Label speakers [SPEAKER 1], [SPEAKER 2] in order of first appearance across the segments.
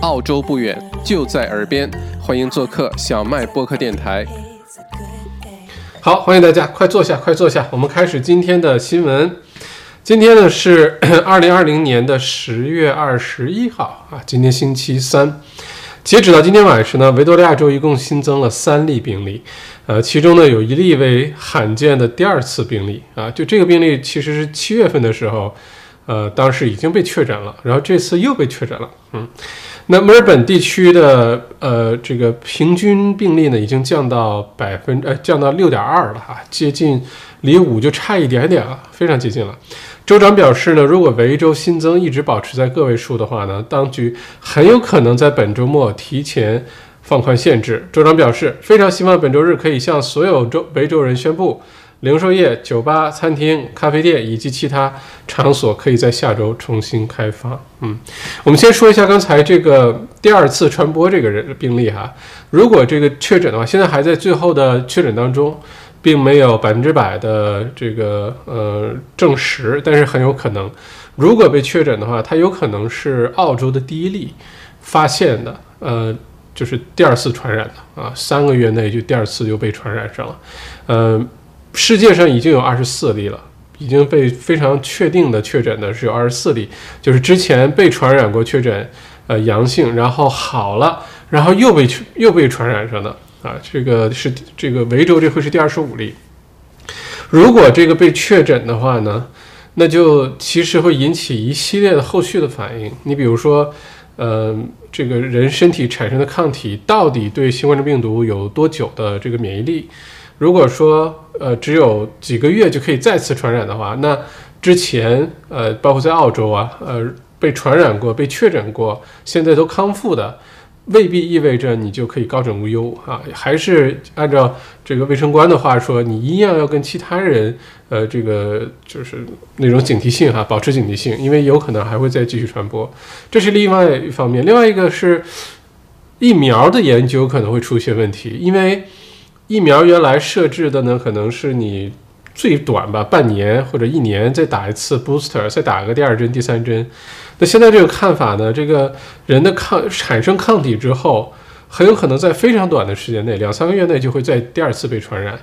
[SPEAKER 1] 澳洲不远，就在耳边，欢迎做客小麦播客电台。好，欢迎大家，快坐下，快坐下，我们开始今天的新闻。今天呢是 二零二零年的十月二十一号啊，今天星期三。截止到今天晚上呢，维多利亚州一共新增了三例病例，呃，其中呢有一例为罕见的第二次病例啊，就这个病例其实是七月份的时候，呃，当时已经被确诊了，然后这次又被确诊了，嗯。那墨尔本地区的呃这个平均病例呢，已经降到百分呃降到六点二了哈，接近离五就差一点点了，非常接近了。州长表示呢，如果维州新增一直保持在个位数的话呢，当局很有可能在本周末提前放宽限制。州长表示，非常希望本周日可以向所有州维州人宣布。零售业、酒吧、餐厅、咖啡店以及其他场所可以在下周重新开放。嗯，我们先说一下刚才这个第二次传播这个人病例哈。如果这个确诊的话，现在还在最后的确诊当中，并没有百分之百的这个呃证实，但是很有可能，如果被确诊的话，它有可能是澳洲的第一例发现的，呃，就是第二次传染的啊，三个月内就第二次就被传染上了，嗯。世界上已经有二十四例了，已经被非常确定的确诊的是有二十四例，就是之前被传染过确诊，呃阳性，然后好了，然后又被又被传染上的啊，这个是这个维州这会是第二十五例。如果这个被确诊的话呢，那就其实会引起一系列的后续的反应。你比如说，呃，这个人身体产生的抗体到底对新冠状病毒有多久的这个免疫力？如果说呃只有几个月就可以再次传染的话，那之前呃包括在澳洲啊呃被传染过、被确诊过，现在都康复的，未必意味着你就可以高枕无忧啊。还是按照这个卫生官的话说，你一样要跟其他人呃这个就是那种警惕性哈，保持警惕性，因为有可能还会再继续传播。这是另外一方面，另外一个是疫苗的研究可能会出现问题，因为。疫苗原来设置的呢，可能是你最短吧，半年或者一年再打一次 booster，再打个第二针、第三针。那现在这个看法呢，这个人的抗产生抗体之后，很有可能在非常短的时间内，两三个月内就会在第二次被传染。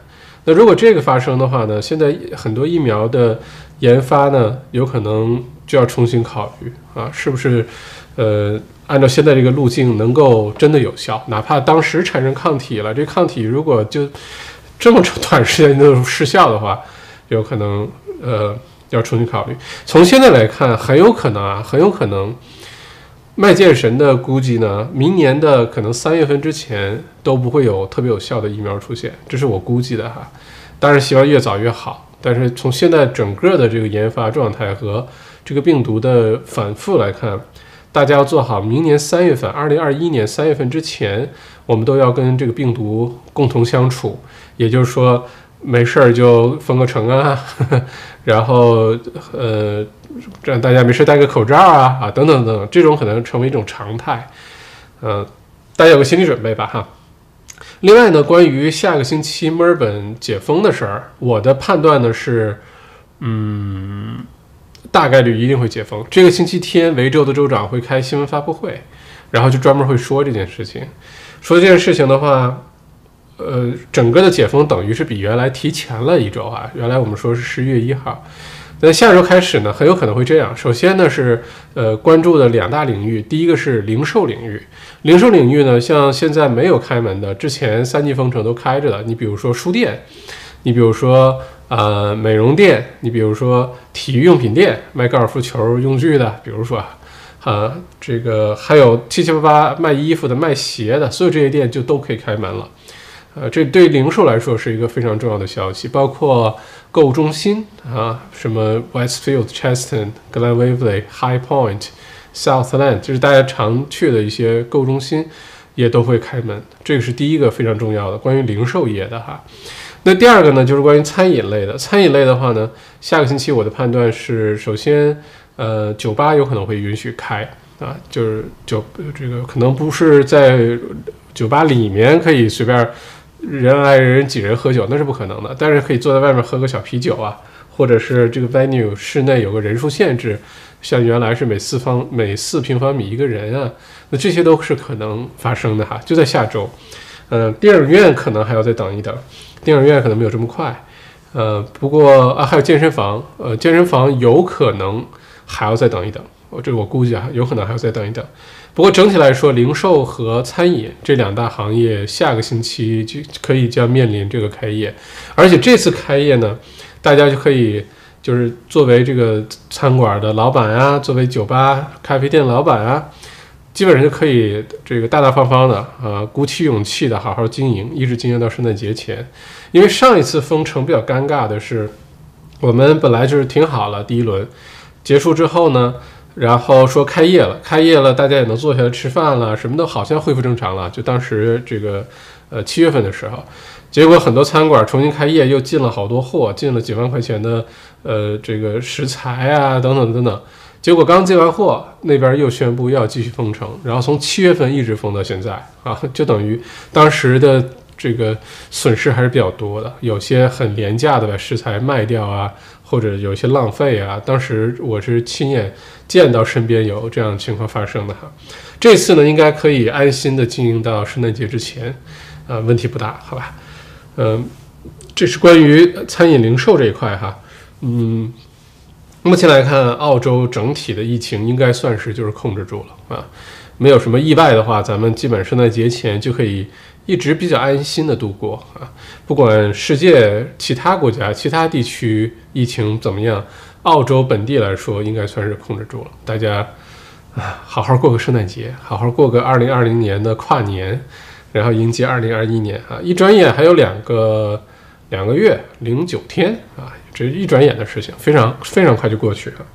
[SPEAKER 1] 那如果这个发生的话呢，现在很多疫苗的研发呢，有可能就要重新考虑啊，是不是？呃。按照现在这个路径，能够真的有效，哪怕当时产生抗体了，这抗体如果就这么短时间就失效的话，有可能呃要重新考虑。从现在来看，很有可能啊，很有可能，麦剑神的估计呢，明年的可能三月份之前都不会有特别有效的疫苗出现，这是我估计的哈。当然希望越早越好，但是从现在整个的这个研发状态和这个病毒的反复来看。大家要做好，明年三月份，二零二一年三月份之前，我们都要跟这个病毒共同相处。也就是说，没事儿就封个城啊，然后呃，让大家没事戴个口罩啊啊等等等，这种可能成为一种常态。嗯，大家有个心理准备吧哈。另外呢，关于下个星期墨尔本解封的事儿，我的判断呢是，嗯。大概率一定会解封。这个星期天，维州的州长会开新闻发布会，然后就专门会说这件事情。说这件事情的话，呃，整个的解封等于是比原来提前了一周啊。原来我们说是十一月一号，那下周开始呢，很有可能会这样。首先呢是呃关注的两大领域，第一个是零售领域。零售领域呢，像现在没有开门的，之前三级封城都开着的，你比如说书店，你比如说。呃，美容店，你比如说体育用品店，卖高尔夫球用具的，比如说，啊，这个还有七七八八卖衣服的、卖鞋的，所有这些店就都可以开门了。呃，这对零售来说是一个非常重要的消息，包括购物中心啊，什么 Westfield、Cheston、Glen Waverly、High Point、Southland，就是大家常去的一些购物中心，也都会开门。这个是第一个非常重要的关于零售业的哈。那第二个呢，就是关于餐饮类的。餐饮类的话呢，下个星期我的判断是，首先，呃，酒吧有可能会允许开啊，就是酒这个可能不是在酒吧里面可以随便人来人挤人喝酒，那是不可能的。但是可以坐在外面喝个小啤酒啊，或者是这个 venue 室内有个人数限制，像原来是每四方每四平方米一个人啊，那这些都是可能发生的哈，就在下周。嗯，电影院可能还要再等一等，电影院可能没有这么快。呃，不过啊，还有健身房，呃，健身房有可能还要再等一等。我这个我估计啊，有可能还要再等一等。不过整体来说，零售和餐饮这两大行业下个星期就可以将面临这个开业，而且这次开业呢，大家就可以就是作为这个餐馆的老板啊，作为酒吧、咖啡店老板啊，基本上就可以这个大大方方的啊，鼓起勇气的好好经营，一直经营到圣诞节前。因为上一次封城比较尴尬的是，我们本来就是挺好了，第一轮结束之后呢。然后说开业了，开业了，大家也能坐下来吃饭了，什么都好像恢复正常了。就当时这个，呃，七月份的时候，结果很多餐馆重新开业，又进了好多货，进了几万块钱的，呃，这个食材啊，等等等等。结果刚进完货，那边又宣布要继续封城，然后从七月份一直封到现在啊，就等于当时的这个损失还是比较多的，有些很廉价的把食材卖掉啊。或者有些浪费啊，当时我是亲眼见到身边有这样的情况发生的哈。这次呢，应该可以安心的经营到圣诞节之前，呃，问题不大，好吧？嗯，这是关于餐饮零售这一块哈。嗯，目前来看，澳洲整体的疫情应该算是就是控制住了啊，没有什么意外的话，咱们基本圣诞节前就可以。一直比较安心的度过啊，不管世界其他国家、其他地区疫情怎么样，澳洲本地来说应该算是控制住了。大家啊，好好过个圣诞节，好好过个二零二零年的跨年，然后迎接二零二一年啊！一转眼还有两个两个月零九天啊，这一转眼的事情，非常非常快就过去了。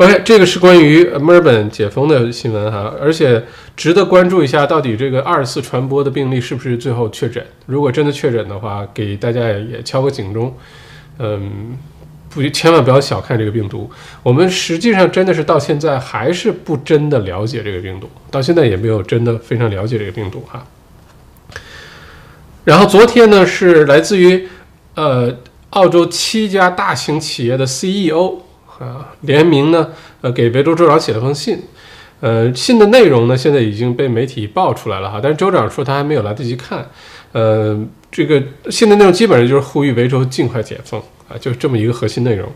[SPEAKER 1] OK，这个是关于墨尔本解封的新闻哈，而且值得关注一下，到底这个二次传播的病例是不是最后确诊？如果真的确诊的话，给大家也敲个警钟。嗯，不，千万不要小看这个病毒。我们实际上真的是到现在还是不真的了解这个病毒，到现在也没有真的非常了解这个病毒哈。然后昨天呢，是来自于呃澳洲七家大型企业的 CEO。啊，联名呢，呃，给维州州长写了封信，呃，信的内容呢，现在已经被媒体爆出来了哈，但是州长说他还没有来得及看，呃，这个信的内容基本上就是呼吁维州尽快解封啊，就是这么一个核心内容，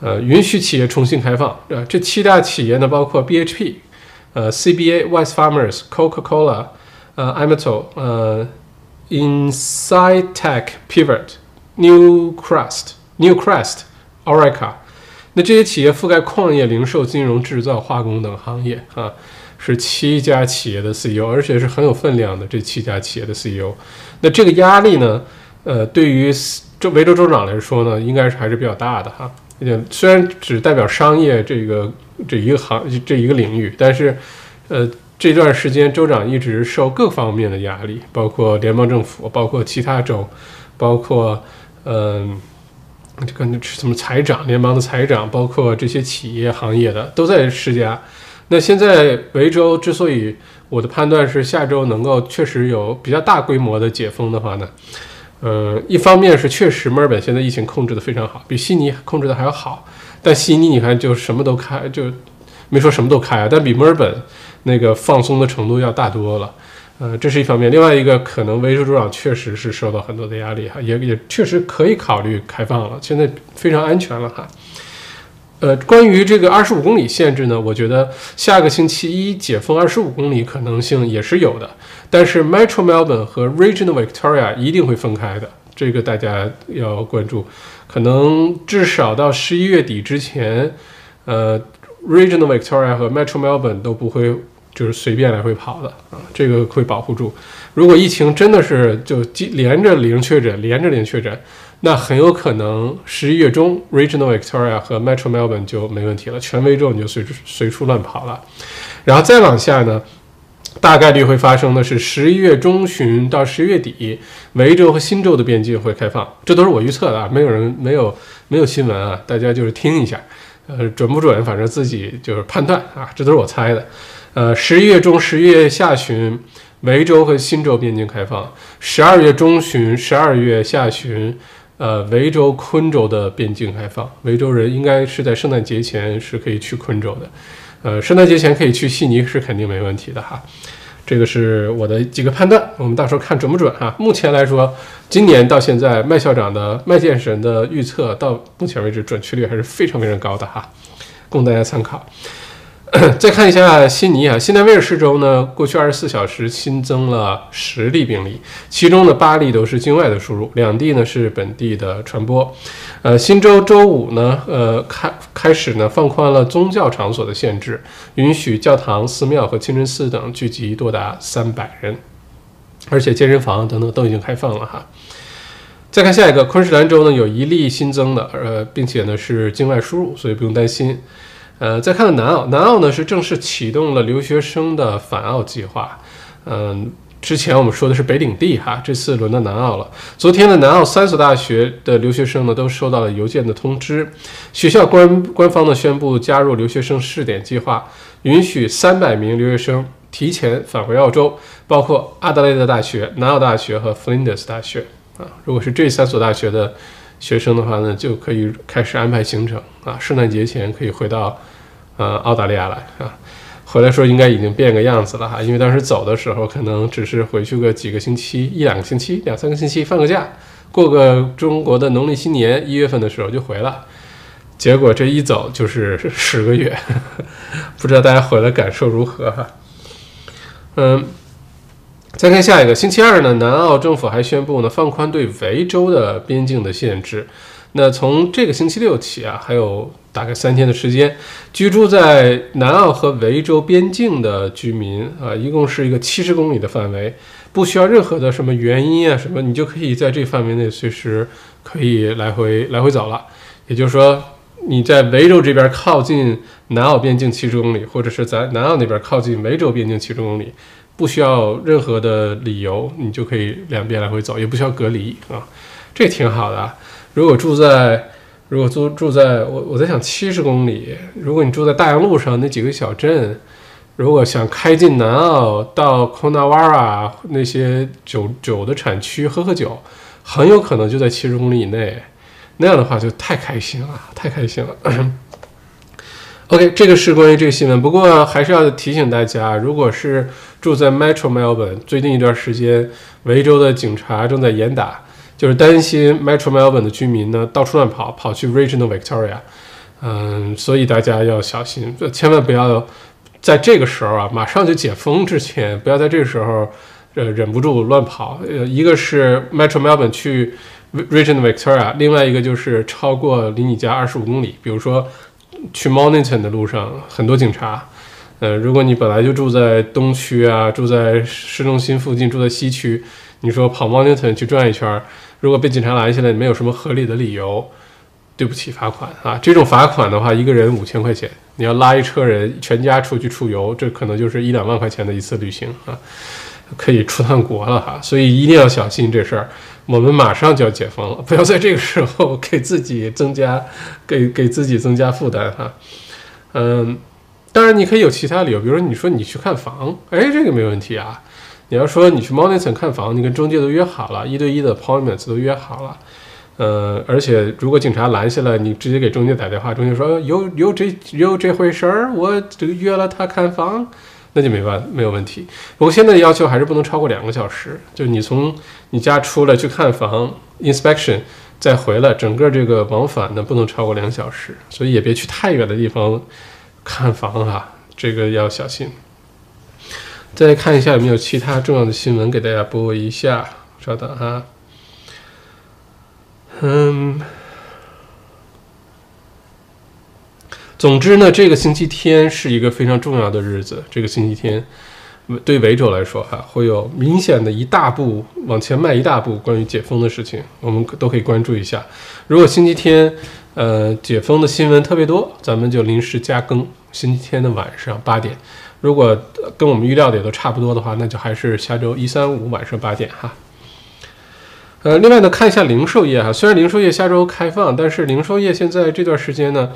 [SPEAKER 1] 呃，允许企业重新开放，呃，这七大企业呢，包括 BHP，呃，CBA、Wise Farmers、Coca-Cola，呃，Amato，呃，Inside Tech、Pivot、New Crest、New Crest、Orica。那这些企业覆盖矿业、零售、金融、制造、化工等行业啊，是七家企业的 CEO，而且是很有分量的这七家企业的 CEO。那这个压力呢，呃，对于州维州州长来说呢，应该是还是比较大的哈。虽然只代表商业这个这一个行这一个领域，但是呃，这段时间州长一直受各方面的压力，包括联邦政府，包括其他州，包括嗯。这个什么财长，联邦的财长，包括这些企业行业的都在施加。那现在维州之所以我的判断是下周能够确实有比较大规模的解封的话呢，呃，一方面是确实墨尔本现在疫情控制的非常好，比悉尼控制的还要好。但悉尼你看就什么都开，就没说什么都开啊，但比墨尔本那个放松的程度要大多了。呃，这是一方面，另外一个可能维州州长确实是受到很多的压力哈，也也确实可以考虑开放了，现在非常安全了哈。呃，关于这个二十五公里限制呢，我觉得下个星期一解封二十五公里可能性也是有的，但是 Metro Melbourne 和 Regional Victoria 一定会分开的，这个大家要关注，可能至少到十一月底之前，呃，Regional Victoria 和 Metro Melbourne 都不会。就是随便来回跑的啊，这个会保护住。如果疫情真的是就连着零确诊，连着零确诊，那很有可能十一月中，Regional Victoria 和 Metro Melbourne 就没问题了，全维州你就随随处乱跑了。然后再往下呢，大概率会发生的是十一月中旬到十一月底，维州和新州的边境会开放，这都是我预测的啊，没有人没有没有新闻啊，大家就是听一下，呃，准不准，反正自己就是判断啊，这都是我猜的。呃，十一月中、十一月下旬，维州和新州边境开放；十二月中旬、十二月下旬，呃，维州昆州的边境开放，维州人应该是在圣诞节前是可以去昆州的，呃，圣诞节前可以去悉尼是肯定没问题的哈。这个是我的几个判断，我们到时候看准不准哈。目前来说，今年到现在，麦校长的麦剑神的预测到目前为止准确率还是非常非常高的哈，供大家参考。再看一下悉尼啊，新南威尔士州呢，过去二十四小时新增了十例病例，其中的八例都是境外的输入，两地呢是本地的传播。呃，新州周五呢，呃开开始呢放宽了宗教场所的限制，允许教堂、寺庙和清真寺等聚集多达三百人，而且健身房等等都已经开放了哈。再看下一个，昆士兰州呢有一例新增的，呃，并且呢是境外输入，所以不用担心。呃，再看看南澳，南澳呢是正式启动了留学生的返澳计划。嗯，之前我们说的是北领地哈，这次轮到南澳了。昨天呢，南澳三所大学的留学生呢都收到了邮件的通知，学校官官方呢宣布加入留学生试点计划，允许三百名留学生提前返回澳洲，包括阿德莱德大学、南澳大学和弗林德斯大学啊。如果是这三所大学的。学生的话呢，就可以开始安排行程啊，圣诞节前可以回到呃澳大利亚来啊。回来时候应该已经变个样子了哈，因为当时走的时候可能只是回去个几个星期，一两个星期，两三个星期放个假，过个中国的农历新年，一月份的时候就回了。结果这一走就是十个月，不知道大家回来感受如何哈？嗯。再看下一个，星期二呢，南澳政府还宣布呢，放宽对维州的边境的限制。那从这个星期六起啊，还有大概三天的时间，居住在南澳和维州边境的居民啊，一共是一个七十公里的范围，不需要任何的什么原因啊什么，你就可以在这范围内随时可以来回来回走了。也就是说，你在维州这边靠近南澳边境七十公里，或者是在南澳那边靠近维州边境七十公里。不需要任何的理由，你就可以两边来回走，也不需要隔离啊，这挺好的。如果住在，如果住住在我我在想七十公里，如果你住在大洋路上那几个小镇，如果想开进南澳到 Coonawarra 那些酒酒的产区喝喝酒，很有可能就在七十公里以内，那样的话就太开心了，太开心了。OK，这个是关于这个新闻。不过还是要提醒大家，如果是住在 Metro Melbourne，最近一段时间，维州的警察正在严打，就是担心 Metro Melbourne 的居民呢到处乱跑，跑去 Regional Victoria。嗯，所以大家要小心，千万不要在这个时候啊，马上就解封之前，不要在这个时候呃忍不住乱跑。呃，一个是 Metro Melbourne 去 Regional Victoria，另外一个就是超过离你家二十五公里，比如说。去 Monington 的路上很多警察，呃，如果你本来就住在东区啊，住在市中心附近，住在西区，你说跑 Monington 去转一圈，如果被警察拦下来，没有什么合理的理由，对不起，罚款啊！这种罚款的话，一个人五千块钱，你要拉一车人全家出去出游，这可能就是一两万块钱的一次旅行啊，可以出趟国了哈，所以一定要小心这事儿。我们马上就要解封了，不要在这个时候给自己增加，给给自己增加负担哈。嗯，当然你可以有其他理由，比如说你说你去看房，哎，这个没问题啊。你要说你去 m o n i t o n 看房，你跟中介都约好了，一对一的 appointments 都约好了。呃，而且如果警察拦下来，你直接给中介打电话，中介说有有这有这回事儿，我这个约了他看房。那就没办没有问题。不过现在的要求还是不能超过两个小时，就你从你家出来去看房 inspection，再回来，整个这个往返呢不能超过两小时，所以也别去太远的地方看房哈，这个要小心。再看一下有没有其他重要的新闻给大家播一下，稍等哈。嗯。总之呢，这个星期天是一个非常重要的日子。这个星期天，对维州来说，哈，会有明显的一大步往前迈一大步，关于解封的事情，我们都可以关注一下。如果星期天，呃，解封的新闻特别多，咱们就临时加更星期天的晚上八点。如果跟我们预料的也都差不多的话，那就还是下周一三五晚上八点哈。呃，另外呢，看一下零售业哈，虽然零售业下周开放，但是零售业现在这段时间呢，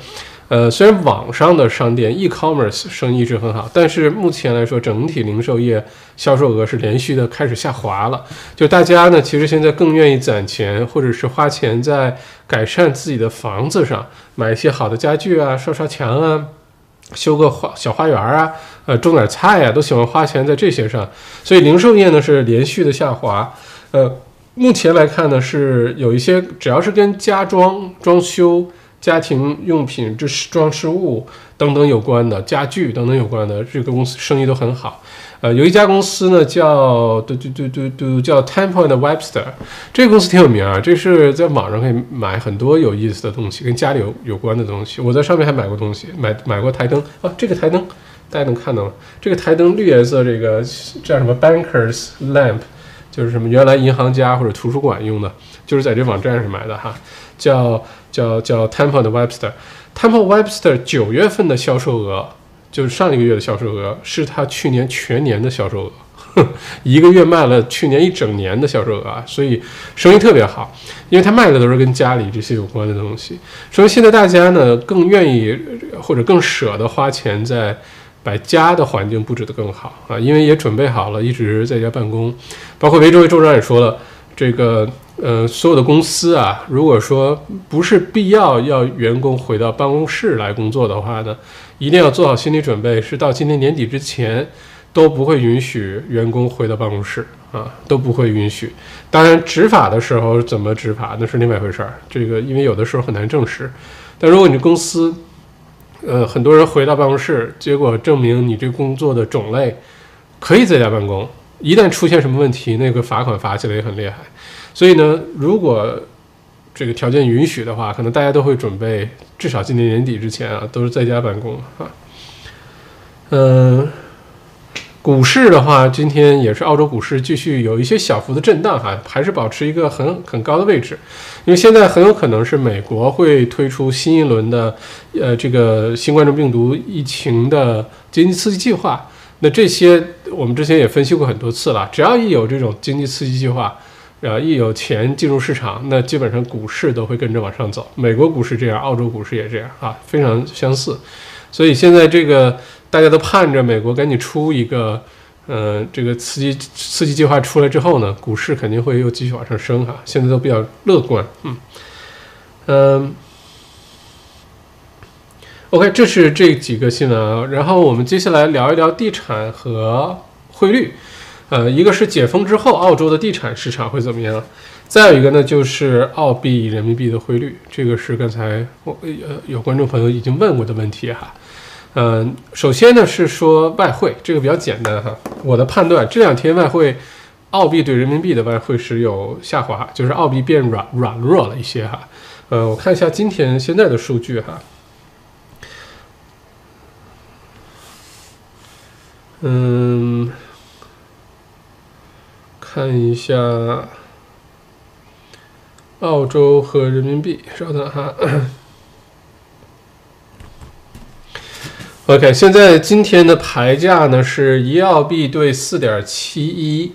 [SPEAKER 1] 呃，虽然网上的商店 e-commerce 生意一直很好，但是目前来说，整体零售业销售额是连续的开始下滑了。就大家呢，其实现在更愿意攒钱，或者是花钱在改善自己的房子上，买一些好的家具啊，刷刷墙啊，修个花小花园啊，呃，种点菜啊，都喜欢花钱在这些上。所以零售业呢是连续的下滑，呃。目前来看呢，是有一些只要是跟家装、装修、家庭用品、这是装饰物等等有关的家具等等有关的，这个公司生意都很好。呃，有一家公司呢，叫嘟嘟嘟嘟嘟叫 Temple and Webster，这个公司挺有名啊，这是在网上可以买很多有意思的东西，跟家里有有关的东西。我在上面还买过东西，买买过台灯啊，这个台灯大家能看到吗？这个台灯绿颜色，这个叫什么 Bankers Lamp。就是什么原来银行家或者图书馆用的，就是在这网站上买的哈，叫叫叫 Temple 的 Webster，Temple Webster 九月份的销售额，就是上一个月的销售额，是他去年全年的销售额，一个月卖了去年一整年的销售额啊，所以生意特别好，因为他卖的都是跟家里这些有关的东西，所以现在大家呢更愿意或者更舍得花钱在。把家的环境布置得更好啊，因为也准备好了，一直在家办公。包括维州州长也说了，这个呃，所有的公司啊，如果说不是必要要员工回到办公室来工作的话呢，一定要做好心理准备，是到今年年底之前都不会允许员工回到办公室啊，都不会允许。当然，执法的时候怎么执法那是另外一回事儿，这个因为有的时候很难证实。但如果你公司，呃，很多人回到办公室，结果证明你这工作的种类可以在家办公。一旦出现什么问题，那个罚款罚起来也很厉害。所以呢，如果这个条件允许的话，可能大家都会准备，至少今年年底之前啊，都是在家办公啊。嗯。股市的话，今天也是澳洲股市继续有一些小幅的震荡哈，还是保持一个很很高的位置，因为现在很有可能是美国会推出新一轮的，呃，这个新冠状病毒疫情的经济刺激计划。那这些我们之前也分析过很多次了，只要一有这种经济刺激计划，啊，一有钱进入市场，那基本上股市都会跟着往上走。美国股市这样，澳洲股市也这样啊，非常相似。所以现在这个。大家都盼着美国赶紧出一个，呃，这个刺激刺激计划出来之后呢，股市肯定会又继续往上升哈。现在都比较乐观，嗯嗯。OK，这是这几个新闻啊。然后我们接下来聊一聊地产和汇率。呃，一个是解封之后澳洲的地产市场会怎么样？再有一个呢，就是澳币人民币的汇率。这个是刚才我呃有观众朋友已经问过的问题哈。嗯，首先呢是说外汇，这个比较简单哈。我的判断，这两天外汇，澳币对人民币的外汇是有下滑，就是澳币变软软弱了一些哈。呃，我看一下今天现在的数据哈。嗯，看一下澳洲和人民币，稍等哈。OK，现在今天的牌价呢是一澳币兑四点七一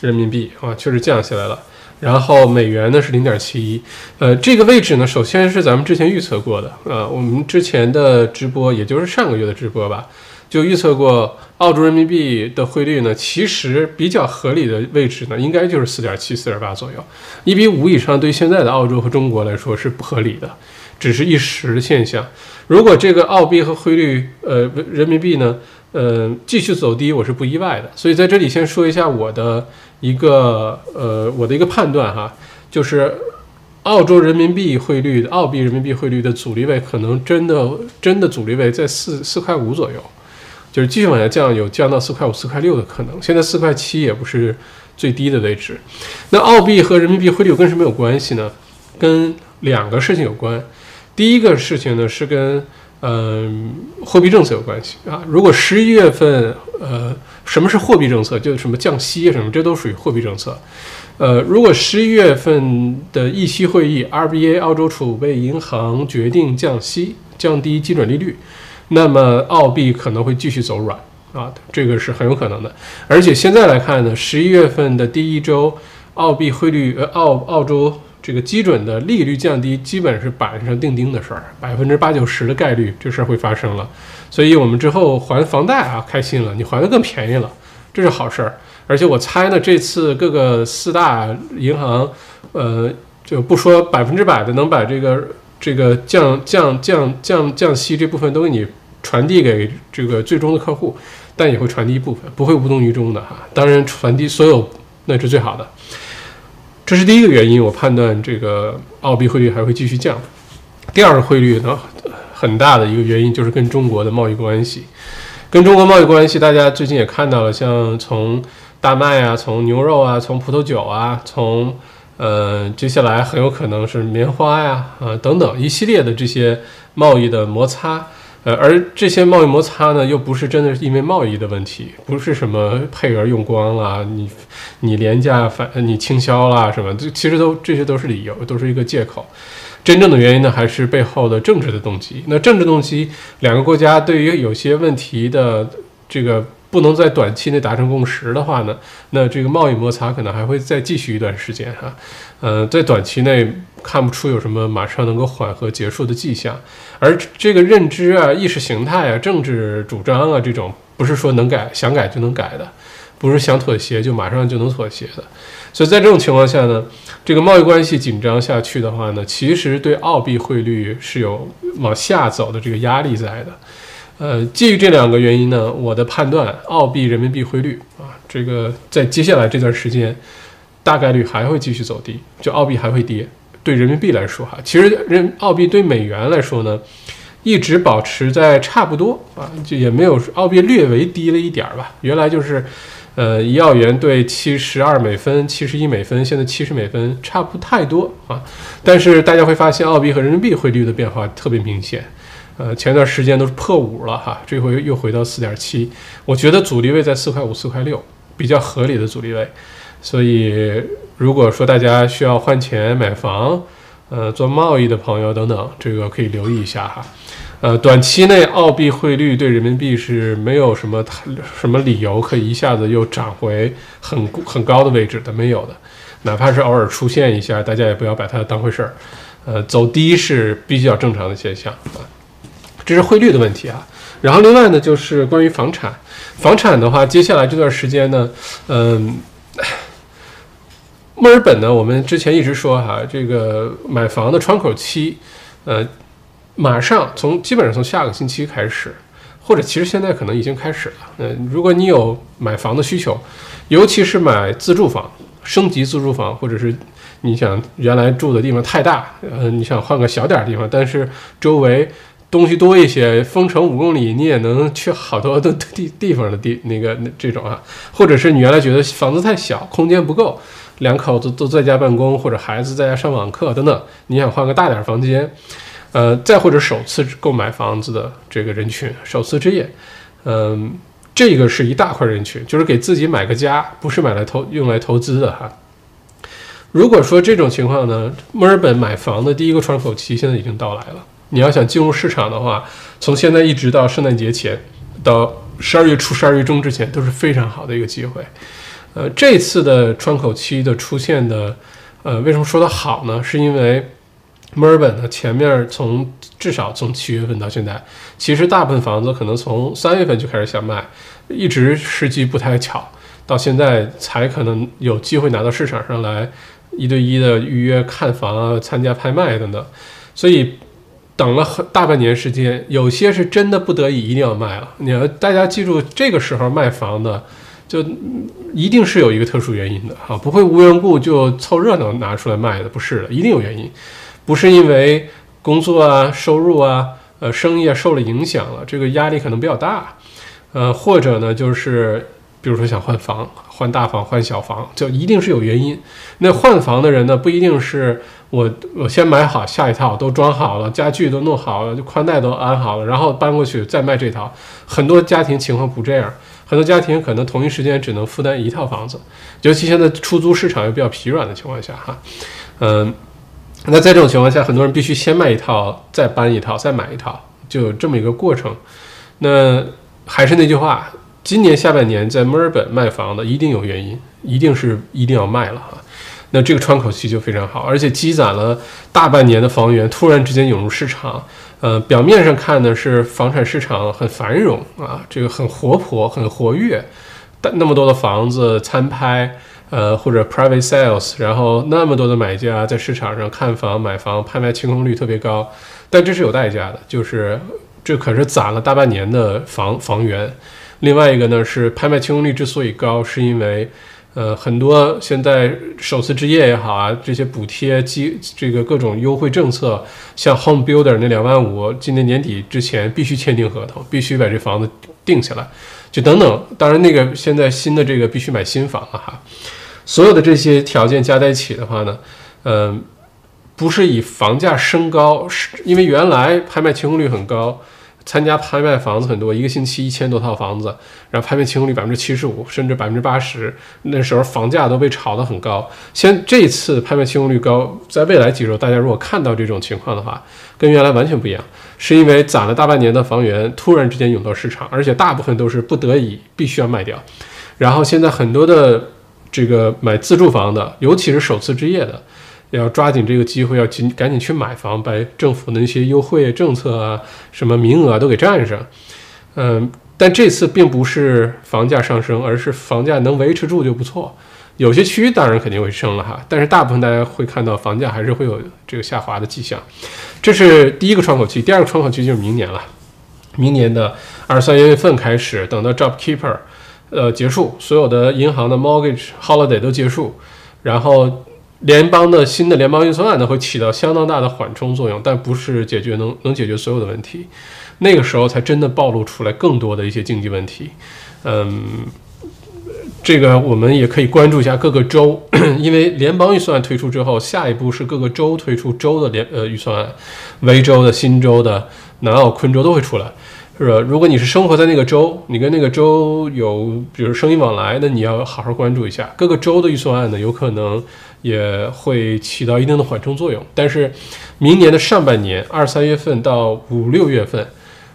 [SPEAKER 1] 人民币啊，确实降下来了。然后美元呢是零点七一，呃，这个位置呢，首先是咱们之前预测过的，呃，我们之前的直播，也就是上个月的直播吧，就预测过澳洲人民币的汇率呢，其实比较合理的位置呢，应该就是四点七、四点八左右，一比五以上，对现在的澳洲和中国来说是不合理的。只是一时的现象。如果这个澳币和汇率，呃，人民币呢，呃，继续走低，我是不意外的。所以在这里先说一下我的一个，呃，我的一个判断哈，就是澳洲人民币汇率澳币人民币汇率的阻力位可能真的真的阻力位在四四块五左右，就是继续往下降，有降到四块五、四块六的可能。现在四块七也不是最低的位置。那澳币和人民币汇率跟什么有关系呢？跟两个事情有关。第一个事情呢是跟嗯货币政策有关系啊。如果十一月份呃什么是货币政策，就是什么降息什么，这都属于货币政策。呃，如果十一月份的议息会议，RBA 澳洲储备银行决定降息，降低基准利率，那么澳币可能会继续走软啊，这个是很有可能的。而且现在来看呢，十一月份的第一周。澳币汇率呃澳澳洲这个基准的利率降低，基本是板上钉钉的事儿，百分之八九十的概率这事儿会发生了。所以我们之后还房贷啊，开心了，你还的更便宜了，这是好事儿。而且我猜呢，这次各个四大银行，呃，就不说百分之百的能把这个这个降降降降降息这部分都给你传递给这个最终的客户，但也会传递一部分，不会无动于衷的哈。当然，传递所有那是最好的。这是第一个原因，我判断这个澳币汇率还会继续降。第二个汇率呢，很大的一个原因就是跟中国的贸易关系，跟中国贸易关系，大家最近也看到了，像从大麦啊，从牛肉啊，从葡萄酒啊，从呃，接下来很有可能是棉花呀，啊等等一系列的这些贸易的摩擦，呃，而这些贸易摩擦呢，又不是真的是因为贸易的问题，不是什么配额用光了，你你廉价反你倾销啦什么，这其实都这些都是理由，都是一个借口。真正的原因呢，还是背后的政治的动机。那政治动机，两个国家对于有些问题的这个。不能在短期内达成共识的话呢，那这个贸易摩擦可能还会再继续一段时间哈。呃，在短期内看不出有什么马上能够缓和结束的迹象。而这个认知啊、意识形态啊、政治主张啊，这种不是说能改想改就能改的，不是想妥协就马上就能妥协的。所以在这种情况下呢，这个贸易关系紧张下去的话呢，其实对澳币汇率是有往下走的这个压力在的。呃，基于这两个原因呢，我的判断，澳币人民币汇率啊，这个在接下来这段时间，大概率还会继续走低，就澳币还会跌。对人民币来说哈，其实人澳币对美元来说呢，一直保持在差不多啊，就也没有澳币略微低了一点儿吧。原来就是，呃，一澳元兑七十二美分、七十一美分，现在七十美分，差不太多啊。但是大家会发现，澳币和人民币汇率的变化特别明显。呃，前段时间都是破五了哈，这回又回到四点七，我觉得阻力位在四块五、四块六，比较合理的阻力位。所以，如果说大家需要换钱买房，呃，做贸易的朋友等等，这个可以留意一下哈。呃，短期内澳币汇率对人民币是没有什么什么理由可以一下子又涨回很很高的位置的，没有的。哪怕是偶尔出现一下，大家也不要把它当回事儿。呃，走低是比较正常的现象啊。这是汇率的问题啊，然后另外呢，就是关于房产，房产的话，接下来这段时间呢，嗯，墨尔本呢，我们之前一直说哈，这个买房的窗口期，呃，马上从基本上从下个星期开始，或者其实现在可能已经开始了。嗯，如果你有买房的需求，尤其是买自住房、升级自住房，或者是你想原来住的地方太大，呃，你想换个小点地方，但是周围。东西多一些，封城五公里，你也能去好多的地地方的地那个那这种啊，或者是你原来觉得房子太小，空间不够，两口子都在家办公，或者孩子在家上网课等等，你想换个大点房间，呃，再或者首次购买房子的这个人群，首次置业，嗯，这个是一大块人群，就是给自己买个家，不是买来投用来投资的哈。如果说这种情况呢，墨尔本买房的第一个窗口期现在已经到来了。你要想进入市场的话，从现在一直到圣诞节前，到十二月初、十二月中之前，都是非常好的一个机会。呃，这次的窗口期的出现的，呃，为什么说它好呢？是因为墨尔本呢，前面从至少从七月份到现在，其实大部分房子可能从三月份就开始想卖，一直时机不太巧，到现在才可能有机会拿到市场上来一对一的预约看房啊、参加拍卖等等，所以。等了很大半年时间，有些是真的不得已一定要卖了。你要大家记住，这个时候卖房的，就一定是有一个特殊原因的哈，不会无缘故就凑热闹拿出来卖的，不是的，一定有原因，不是因为工作啊、收入啊、呃生意啊受了影响了，这个压力可能比较大，呃，或者呢就是。比如说想换房、换大房、换小房，就一定是有原因。那换房的人呢，不一定是我我先买好下一套都装好了，家具都弄好了，就宽带都安好了，然后搬过去再卖这套。很多家庭情况不这样，很多家庭可能同一时间只能负担一套房子，尤其现在出租市场又比较疲软的情况下，哈，嗯，那在这种情况下，很多人必须先卖一套，再搬一套，再买一套，就有这么一个过程。那还是那句话。今年下半年在墨尔本卖房的一定有原因，一定是一定要卖了哈。那这个窗口期就非常好，而且积攒了大半年的房源突然之间涌入市场，呃，表面上看呢是房产市场很繁荣啊，这个很活泼、很活跃，但那么多的房子参拍，呃，或者 private sales，然后那么多的买家在市场上看房、买房，拍卖清空率特别高，但这是有代价的，就是这可是攒了大半年的房房源。另外一个呢是拍卖清空率之所以高，是因为。呃，很多现在首次置业也好啊，这些补贴机这个各种优惠政策，像 Home Builder 那两万五，今年年底之前必须签订合同，必须把这房子定下来，就等等。当然，那个现在新的这个必须买新房了哈。所有的这些条件加在一起的话呢，嗯，不是以房价升高，是因为原来拍卖清空率很高。参加拍卖房子很多，一个星期一千多套房子，然后拍卖清空率百分之七十五，甚至百分之八十。那时候房价都被炒得很高。现这次拍卖清空率高，在未来几周，大家如果看到这种情况的话，跟原来完全不一样，是因为攒了大半年的房源突然之间涌到市场，而且大部分都是不得已必须要卖掉。然后现在很多的这个买自住房的，尤其是首次置业的。要抓紧这个机会，要紧赶紧去买房，把政府的那些优惠政策啊、什么名额都给占上。嗯，但这次并不是房价上升，而是房价能维持住就不错。有些区域当然肯定会升了哈，但是大部分大家会看到房价还是会有这个下滑的迹象。这是第一个窗口期，第二个窗口期就是明年了。明年的二三月份开始，等到 Job Keeper 呃结束，所有的银行的 Mortgage Holiday 都结束，然后。联邦的新的联邦预算案呢，会起到相当大的缓冲作用，但不是解决能能解决所有的问题。那个时候才真的暴露出来更多的一些经济问题。嗯，这个我们也可以关注一下各个州，因为联邦预算案推出之后，下一步是各个州推出州的联呃预算案，维州的新州的南澳昆州都会出来。是吧？如果你是生活在那个州，你跟那个州有比如生意往来，那你要好好关注一下各个州的预算案呢，有可能。也会起到一定的缓冲作用，但是明年的上半年二三月份到五六月份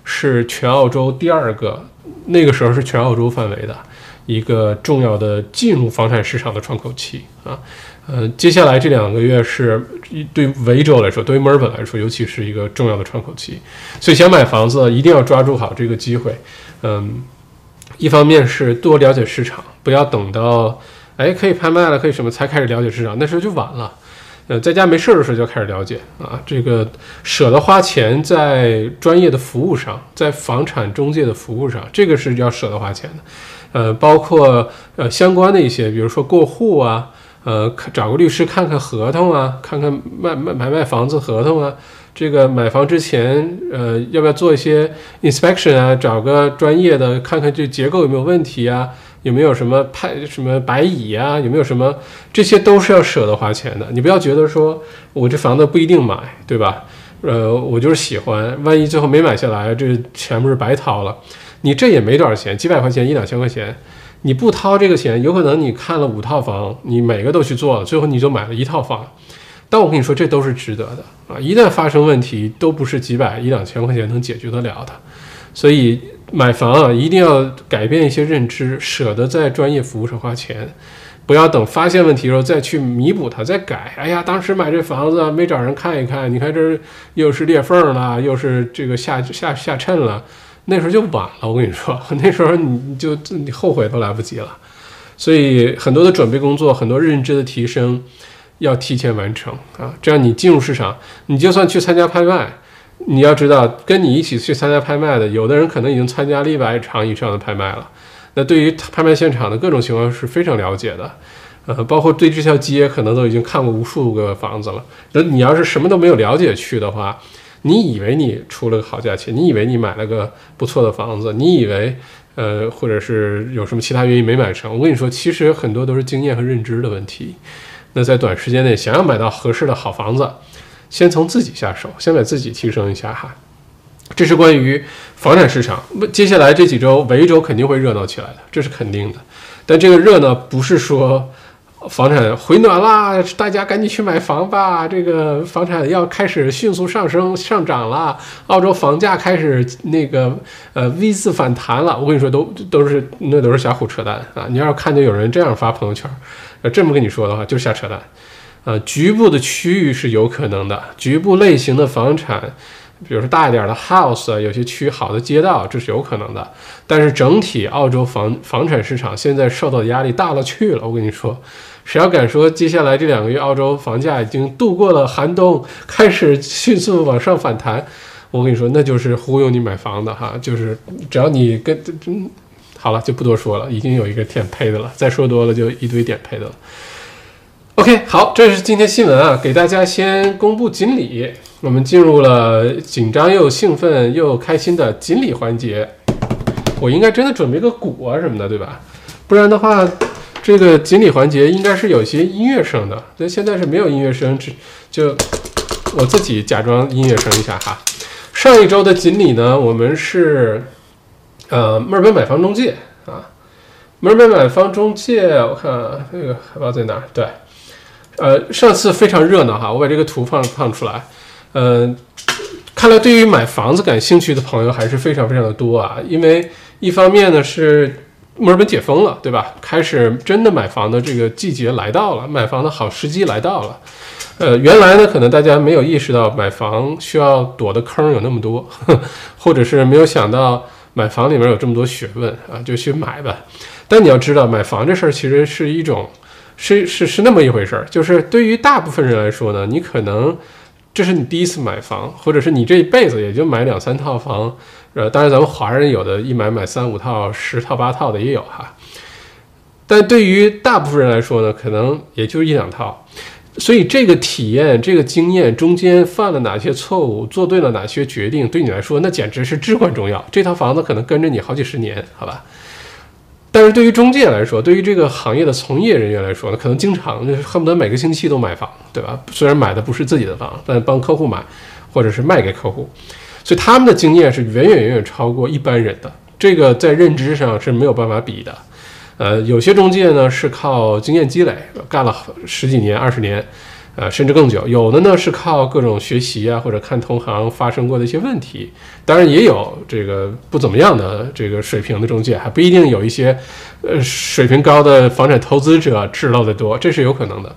[SPEAKER 1] 是全澳洲第二个，那个时候是全澳洲范围的一个重要的进入房产市场的窗口期啊，呃，接下来这两个月是对维州来说，对于墨尔本来说，尤其是一个重要的窗口期，所以想买房子一定要抓住好这个机会，嗯，一方面是多了解市场，不要等到。哎，可以拍卖了，可以什么才开始了解市场？那时候就晚了。呃，在家没事儿的时候就开始了解啊，这个舍得花钱在专业的服务上，在房产中介的服务上，这个是要舍得花钱的。呃，包括呃相关的一些，比如说过户啊，呃，找个律师看看合同啊，看看卖卖买卖房子合同啊，这个买房之前，呃，要不要做一些 inspection 啊？找个专业的看看这结构有没有问题啊？有没有什么派什么白蚁啊？有没有什么？这些都是要舍得花钱的。你不要觉得说我这房子不一定买，对吧？呃，我就是喜欢，万一最后没买下来，这全部是白掏了。你这也没多少钱，几百块钱，一两千块钱，你不掏这个钱，有可能你看了五套房，你每个都去做了，最后你就买了一套房。但我跟你说，这都是值得的啊！一旦发生问题，都不是几百一两千块钱能解决得了的。所以。买房啊，一定要改变一些认知，舍得在专业服务上花钱，不要等发现问题的时候再去弥补它、再改。哎呀，当时买这房子没找人看一看，你看这又是裂缝了，又是这个下下下衬了，那时候就晚了。我跟你说，那时候你就你后悔都来不及了。所以很多的准备工作，很多认知的提升，要提前完成啊，这样你进入市场，你就算去参加拍卖。你要知道，跟你一起去参加拍卖的，有的人可能已经参加了一百场以上的拍卖了。那对于拍卖现场的各种情况是非常了解的，呃，包括对这条街可能都已经看过无数个房子了。那你要是什么都没有了解去的话，你以为你出了个好价钱，你以为你买了个不错的房子，你以为呃，或者是有什么其他原因没买成？我跟你说，其实很多都是经验和认知的问题。那在短时间内想要买到合适的好房子。先从自己下手，先把自己提升一下哈。这是关于房产市场。接下来这几周，维州肯定会热闹起来的，这是肯定的。但这个热闹不是说房产回暖啦，大家赶紧去买房吧！这个房产要开始迅速上升上涨了，澳洲房价开始那个呃 V 字反弹了。我跟你说，都都是那都是瞎胡扯淡啊！你要是看见有人这样发朋友圈，呃，这么跟你说的话，就是瞎扯淡。呃，局部的区域是有可能的，局部类型的房产。比如说大一点的 house 啊，有些区好的街道，这是有可能的。但是整体澳洲房房产市场现在受到的压力大了去了。我跟你说，谁要敢说接下来这两个月澳洲房价已经度过了寒冬，开始迅速往上反弹，我跟你说，那就是忽悠你买房的哈。就是只要你跟嗯，好了就不多说了，已经有一个点配的了，再说多了就一堆点配的了。OK，好，这是今天新闻啊，给大家先公布锦鲤。我们进入了紧张又兴奋又开心的锦鲤环节。我应该真的准备个鼓啊什么的，对吧？不然的话，这个锦鲤环节应该是有些音乐声的。那现在是没有音乐声，只就我自己假装音乐声一下哈。上一周的锦鲤呢，我们是呃墨尔本买房中介啊，墨尔本买房中介，我看那个海报在哪儿？对，呃，上次非常热闹哈，我把这个图放放出来。嗯，看来对于买房子感兴趣的朋友还是非常非常的多啊。因为一方面呢是墨尔本解封了，对吧？开始真的买房的这个季节来到了，买房的好时机来到了。呃，原来呢可能大家没有意识到买房需要躲的坑有那么多，或者是没有想到买房里面有这么多学问啊，就去买吧。但你要知道，买房这事儿其实是一种，是是是那么一回事儿。就是对于大部分人来说呢，你可能。这是你第一次买房，或者是你这一辈子也就买两三套房，呃，当然咱们华人有的一买买三五套、十套八套的也有哈。但对于大部分人来说呢，可能也就一两套。所以这个体验、这个经验中间犯了哪些错误，做对了哪些决定，对你来说那简直是至关重要。这套房子可能跟着你好几十年，好吧？但是对于中介来说，对于这个行业的从业人员来说呢，可能经常就是恨不得每个星期都买房，对吧？虽然买的不是自己的房，但帮客户买，或者是卖给客户，所以他们的经验是远远远远超过一般人的。这个在认知上是没有办法比的。呃，有些中介呢是靠经验积累，干了十几年、二十年。呃，甚至更久，有的呢是靠各种学习啊，或者看同行发生过的一些问题。当然，也有这个不怎么样的这个水平的中介，还不一定有一些呃水平高的房产投资者知道的多，这是有可能的。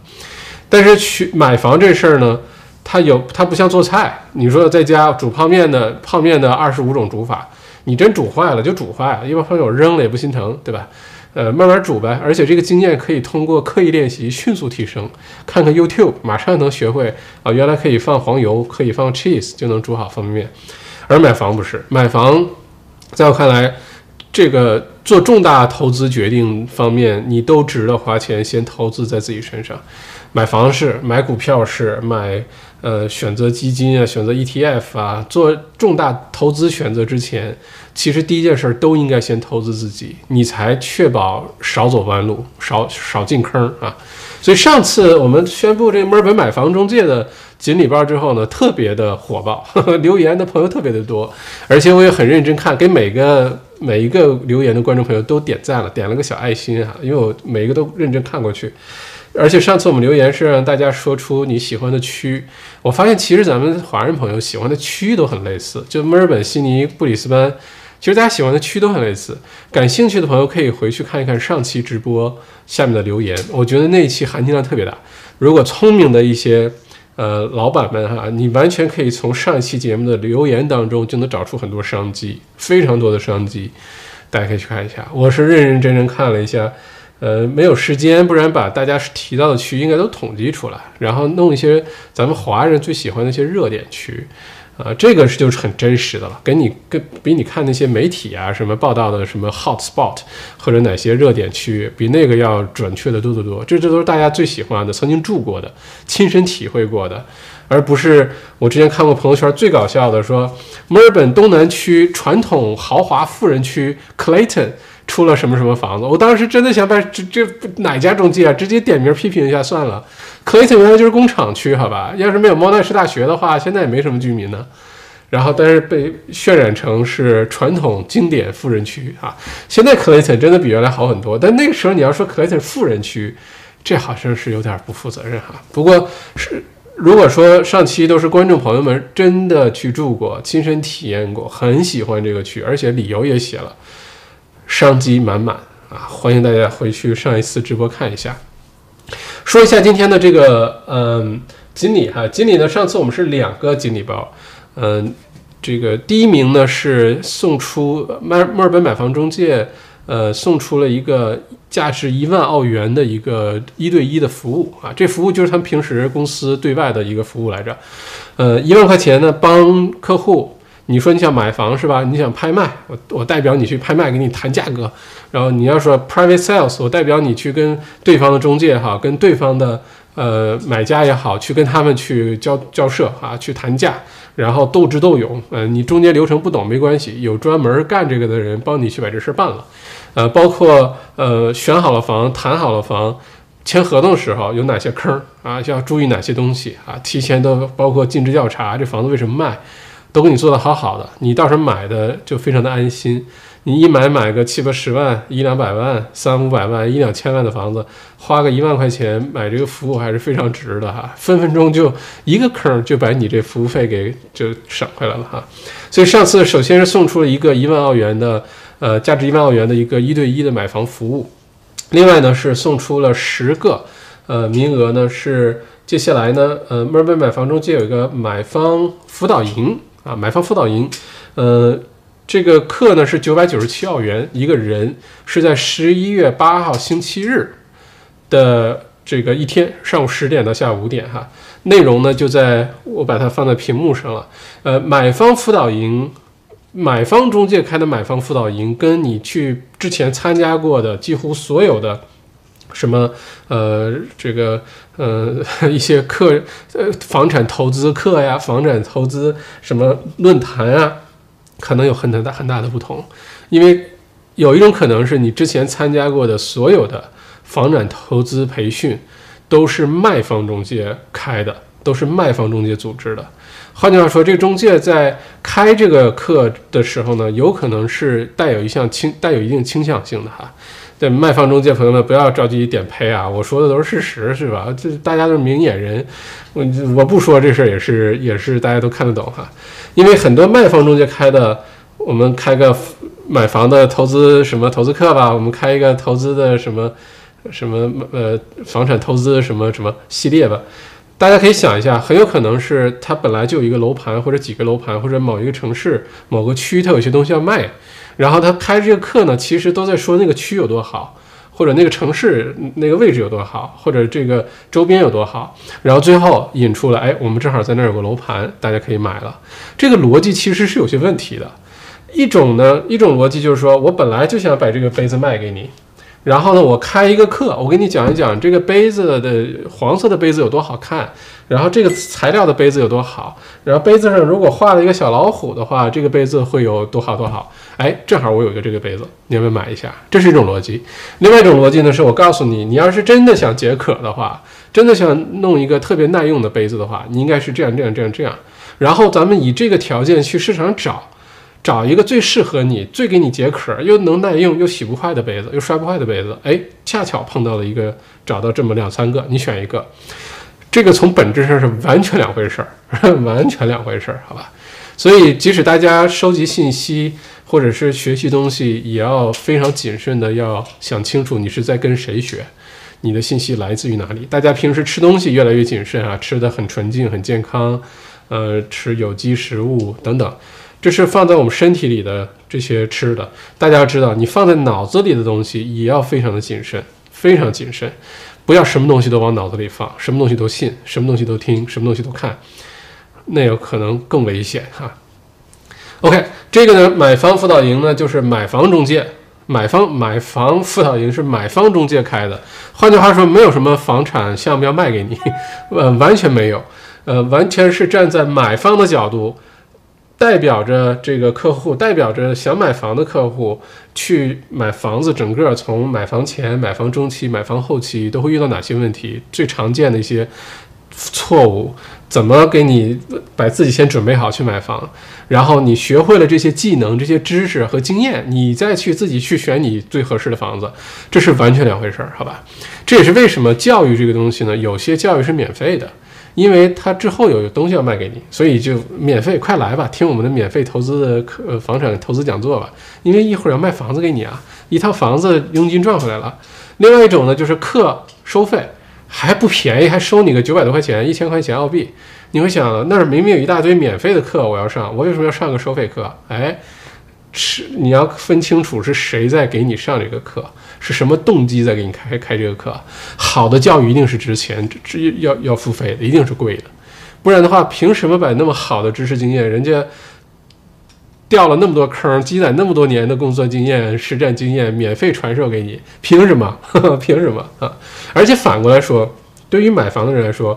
[SPEAKER 1] 但是去买房这事儿呢，它有它不像做菜，你说在家煮泡面的泡面的二十五种煮法，你真煮坏了就煮坏了，一般朋友扔了也不心疼，对吧？呃，慢慢煮呗，而且这个经验可以通过刻意练习迅速提升。看看 YouTube，马上能学会啊，原来可以放黄油，可以放 cheese 就能煮好方便面。而买房不是，买房，在我看来，这个做重大投资决定方面，你都值得花钱先投资在自己身上。买房是，买股票是，买呃选择基金啊，选择 ETF 啊，做重大投资选择之前。其实第一件事都应该先投资自己，你才确保少走弯路，少少进坑啊。所以上次我们宣布这墨尔本买房中介的锦鲤包之后呢，特别的火爆，留言的朋友特别的多，而且我也很认真看，给每个每一个留言的观众朋友都点赞了，点了个小爱心啊，因为我每一个都认真看过去。而且上次我们留言是让大家说出你喜欢的区，我发现其实咱们华人朋友喜欢的区都很类似，就墨尔本、悉尼、布里斯班。其实大家喜欢的区都很类似，感兴趣的朋友可以回去看一看上期直播下面的留言，我觉得那一期含金量特别大。如果聪明的一些呃老板们哈，你完全可以从上一期节目的留言当中就能找出很多商机，非常多的商机，大家可以去看一下。我是认认真真看了一下，呃，没有时间，不然把大家提到的区应该都统计出来，然后弄一些咱们华人最喜欢的一些热点区。啊，这个是就是很真实的了，给你跟比你看那些媒体啊什么报道的什么 hot spot 或者哪些热点区域，比那个要准确的多得多。这这都是大家最喜欢的，曾经住过的，亲身体会过的，而不是我之前看过朋友圈最搞笑的，说墨尔本东南区传统豪华富人区 Clayton。出了什么什么房子？我当时真的想把这这哪家中介啊，直接点名批评一下算了。克雷顿原来就是工厂区，好吧？要是没有莫奈什大学的话，现在也没什么居民呢。然后，但是被渲染成是传统经典富人区啊。现在克雷顿真的比原来好很多，但那个时候你要说克雷顿富人区，这好像是有点不负责任哈。不过是如果说上期都是观众朋友们真的去住过，亲身体验过，很喜欢这个区，而且理由也写了，商机满满啊！欢迎大家回去上一次直播看一下。说一下今天的这个嗯锦鲤哈，锦鲤呢，上次我们是两个锦鲤包，嗯，这个第一名呢是送出墨墨尔本买房中介。呃，送出了一个价值一万澳元的一个一对一的服务啊，这服务就是他们平时公司对外的一个服务来着。呃，一万块钱呢，帮客户，你说你想买房是吧？你想拍卖，我我代表你去拍卖，给你谈价格。然后你要说 private sales，我代表你去跟对方的中介哈，跟对方的呃买家也好，去跟他们去交交涉啊，去谈价。然后斗智斗勇，呃，你中间流程不懂没关系，有专门干这个的人帮你去把这事办了，呃，包括呃选好了房，谈好了房，签合同的时候有哪些坑啊，需要注意哪些东西啊，提前都包括尽职调查，这房子为什么卖，都给你做的好好的，你到时候买的就非常的安心。你一买买个七八十万、一两百万、三五百万、一两千万的房子，花个一万块钱买这个服务还是非常值的哈，分分钟就一个坑就把你这服务费给就省回来了哈。所以上次首先是送出了一个一万澳元的，呃，价值一万澳元的一个一对一的买房服务，另外呢是送出了十个，呃，名额呢是接下来呢，呃，墨尔本买房中介有一个买方辅导营啊，买方辅导营，呃。这个课呢是九百九十七澳元一个人，是在十一月八号星期日的这个一天上午十点到下午五点哈。内容呢就在我把它放在屏幕上了。呃，买方辅导营，买方中介开的买方辅导营，跟你去之前参加过的几乎所有的什么呃这个呃 一些课呃房产投资课呀，房产投资什么论坛啊。可能有很大的很大的不同，因为有一种可能是你之前参加过的所有的房产投资培训都是卖方中介开的，都是卖方中介组织的。换句话说，这个中介在开这个课的时候呢，有可能是带有一项倾带有一定倾向性的哈。对卖方中介朋友们，不要着急点呸啊！我说的都是事实，是吧？这大家都是明眼人，我我不说这事儿也是也是大家都看得懂哈。因为很多卖方中介开的，我们开个买房的投资什么投资课吧，我们开一个投资的什么什么呃房产投资什么什么系列吧。大家可以想一下，很有可能是他本来就有一个楼盘或者几个楼盘，或者某一个城市某个区，他有些东西要卖。然后他开这个课呢，其实都在说那个区有多好，或者那个城市那个位置有多好，或者这个周边有多好。然后最后引出了，哎，我们正好在那儿有个楼盘，大家可以买了。这个逻辑其实是有些问题的。一种呢，一种逻辑就是说我本来就想把这个杯子卖给你。然后呢，我开一个课，我给你讲一讲这个杯子的黄色的杯子有多好看，然后这个材料的杯子有多好，然后杯子上如果画了一个小老虎的话，这个杯子会有多好多好。哎，正好我有一个这个杯子，你要不要买一下？这是一种逻辑。另外一种逻辑呢，是我告诉你，你要是真的想解渴的话，真的想弄一个特别耐用的杯子的话，你应该是这样这样这样这样。然后咱们以这个条件去市场找。找一个最适合你、最给你解渴、又能耐用又洗不坏的杯子，又摔不坏的杯子。哎，恰巧碰到了一个，找到这么两三个，你选一个。这个从本质上是完全两回事儿，完全两回事儿，好吧？所以，即使大家收集信息或者是学习东西，也要非常谨慎的，要想清楚你是在跟谁学，你的信息来自于哪里。大家平时吃东西越来越谨慎啊，吃的很纯净、很健康，呃，吃有机食物等等。这是放在我们身体里的这些吃的，大家要知道，你放在脑子里的东西也要非常的谨慎，非常谨慎，不要什么东西都往脑子里放，什么东西都信，什么东西都听，什么东西都看，那有可能更危险哈。OK，这个呢，买房辅导营呢，就是买房中介，买方买房辅导营是买方中介开的，换句话说，没有什么房产项目要卖给你，呃，完全没有，呃，完全是站在买方的角度。代表着这个客户，代表着想买房的客户去买房子，整个从买房前、买房中期、买房后期都会遇到哪些问题？最常见的一些错误，怎么给你把自己先准备好去买房，然后你学会了这些技能、这些知识和经验，你再去自己去选你最合适的房子，这是完全两回事儿，好吧？这也是为什么教育这个东西呢？有些教育是免费的，因为它之后有东西要卖给你，所以就免费，快来吧，听我们的免费投资的课，房产投资讲座吧，因为一会儿要卖房子给你啊，一套房子佣金赚回来了。另外一种呢，就是课收费。还不便宜，还收你个九百多块钱，一千块钱澳币。你会想，那儿明明有一大堆免费的课，我要上，我为什么要上个收费课？哎，是你要分清楚是谁在给你上这个课，是什么动机在给你开开这个课。好的教育一定是值钱，这要要付费的，一定是贵的，不然的话，凭什么把那么好的知识经验，人家？掉了那么多坑，积攒那么多年的工作经验、实战经验，免费传授给你，凭什么？凭什么啊？而且反过来说，对于买房的人来说，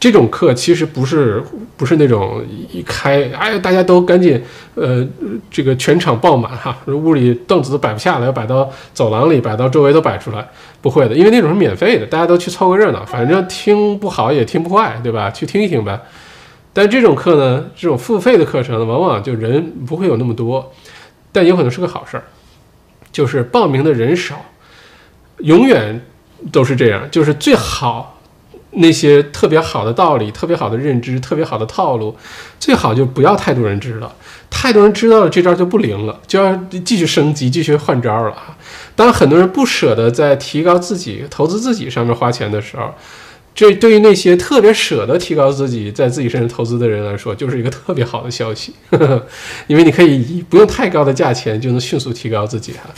[SPEAKER 1] 这种课其实不是不是那种一开，哎，大家都赶紧，呃，这个全场爆满哈，屋里凳子都摆不下了，要摆到走廊里，摆到周围都摆出来，不会的，因为那种是免费的，大家都去凑个热闹，反正听不好也听不坏，对吧？去听一听呗。但这种课呢，这种付费的课程呢，往往就人不会有那么多，但有可能是个好事儿，就是报名的人少，永远都是这样，就是最好那些特别好的道理、特别好的认知、特别好的套路，最好就不要太多人知道，太多人知道了，这招就不灵了，就要继续升级、继续换招了啊！当很多人不舍得在提高自己、投资自己上面花钱的时候。这对于那些特别舍得提高自己在自己身上投资的人来说，就是一个特别好的消息，因为你可以以不用太高的价钱就能迅速提高自己哈。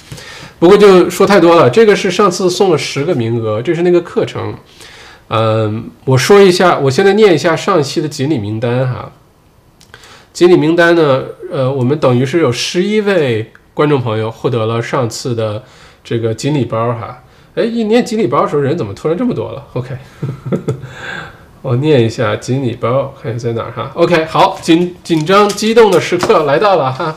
[SPEAKER 1] 不过就说太多了，这个是上次送了十个名额，这是那个课程。嗯，我说一下，我现在念一下上一期的锦鲤名单哈。锦鲤名单呢，呃，我们等于是有十一位观众朋友获得了上次的这个锦鲤包哈。哎，一念锦鲤包的时候，人怎么突然这么多了？OK，我念一下锦鲤包，看一下在哪儿哈。OK，好，紧紧张激动的时刻来到了哈，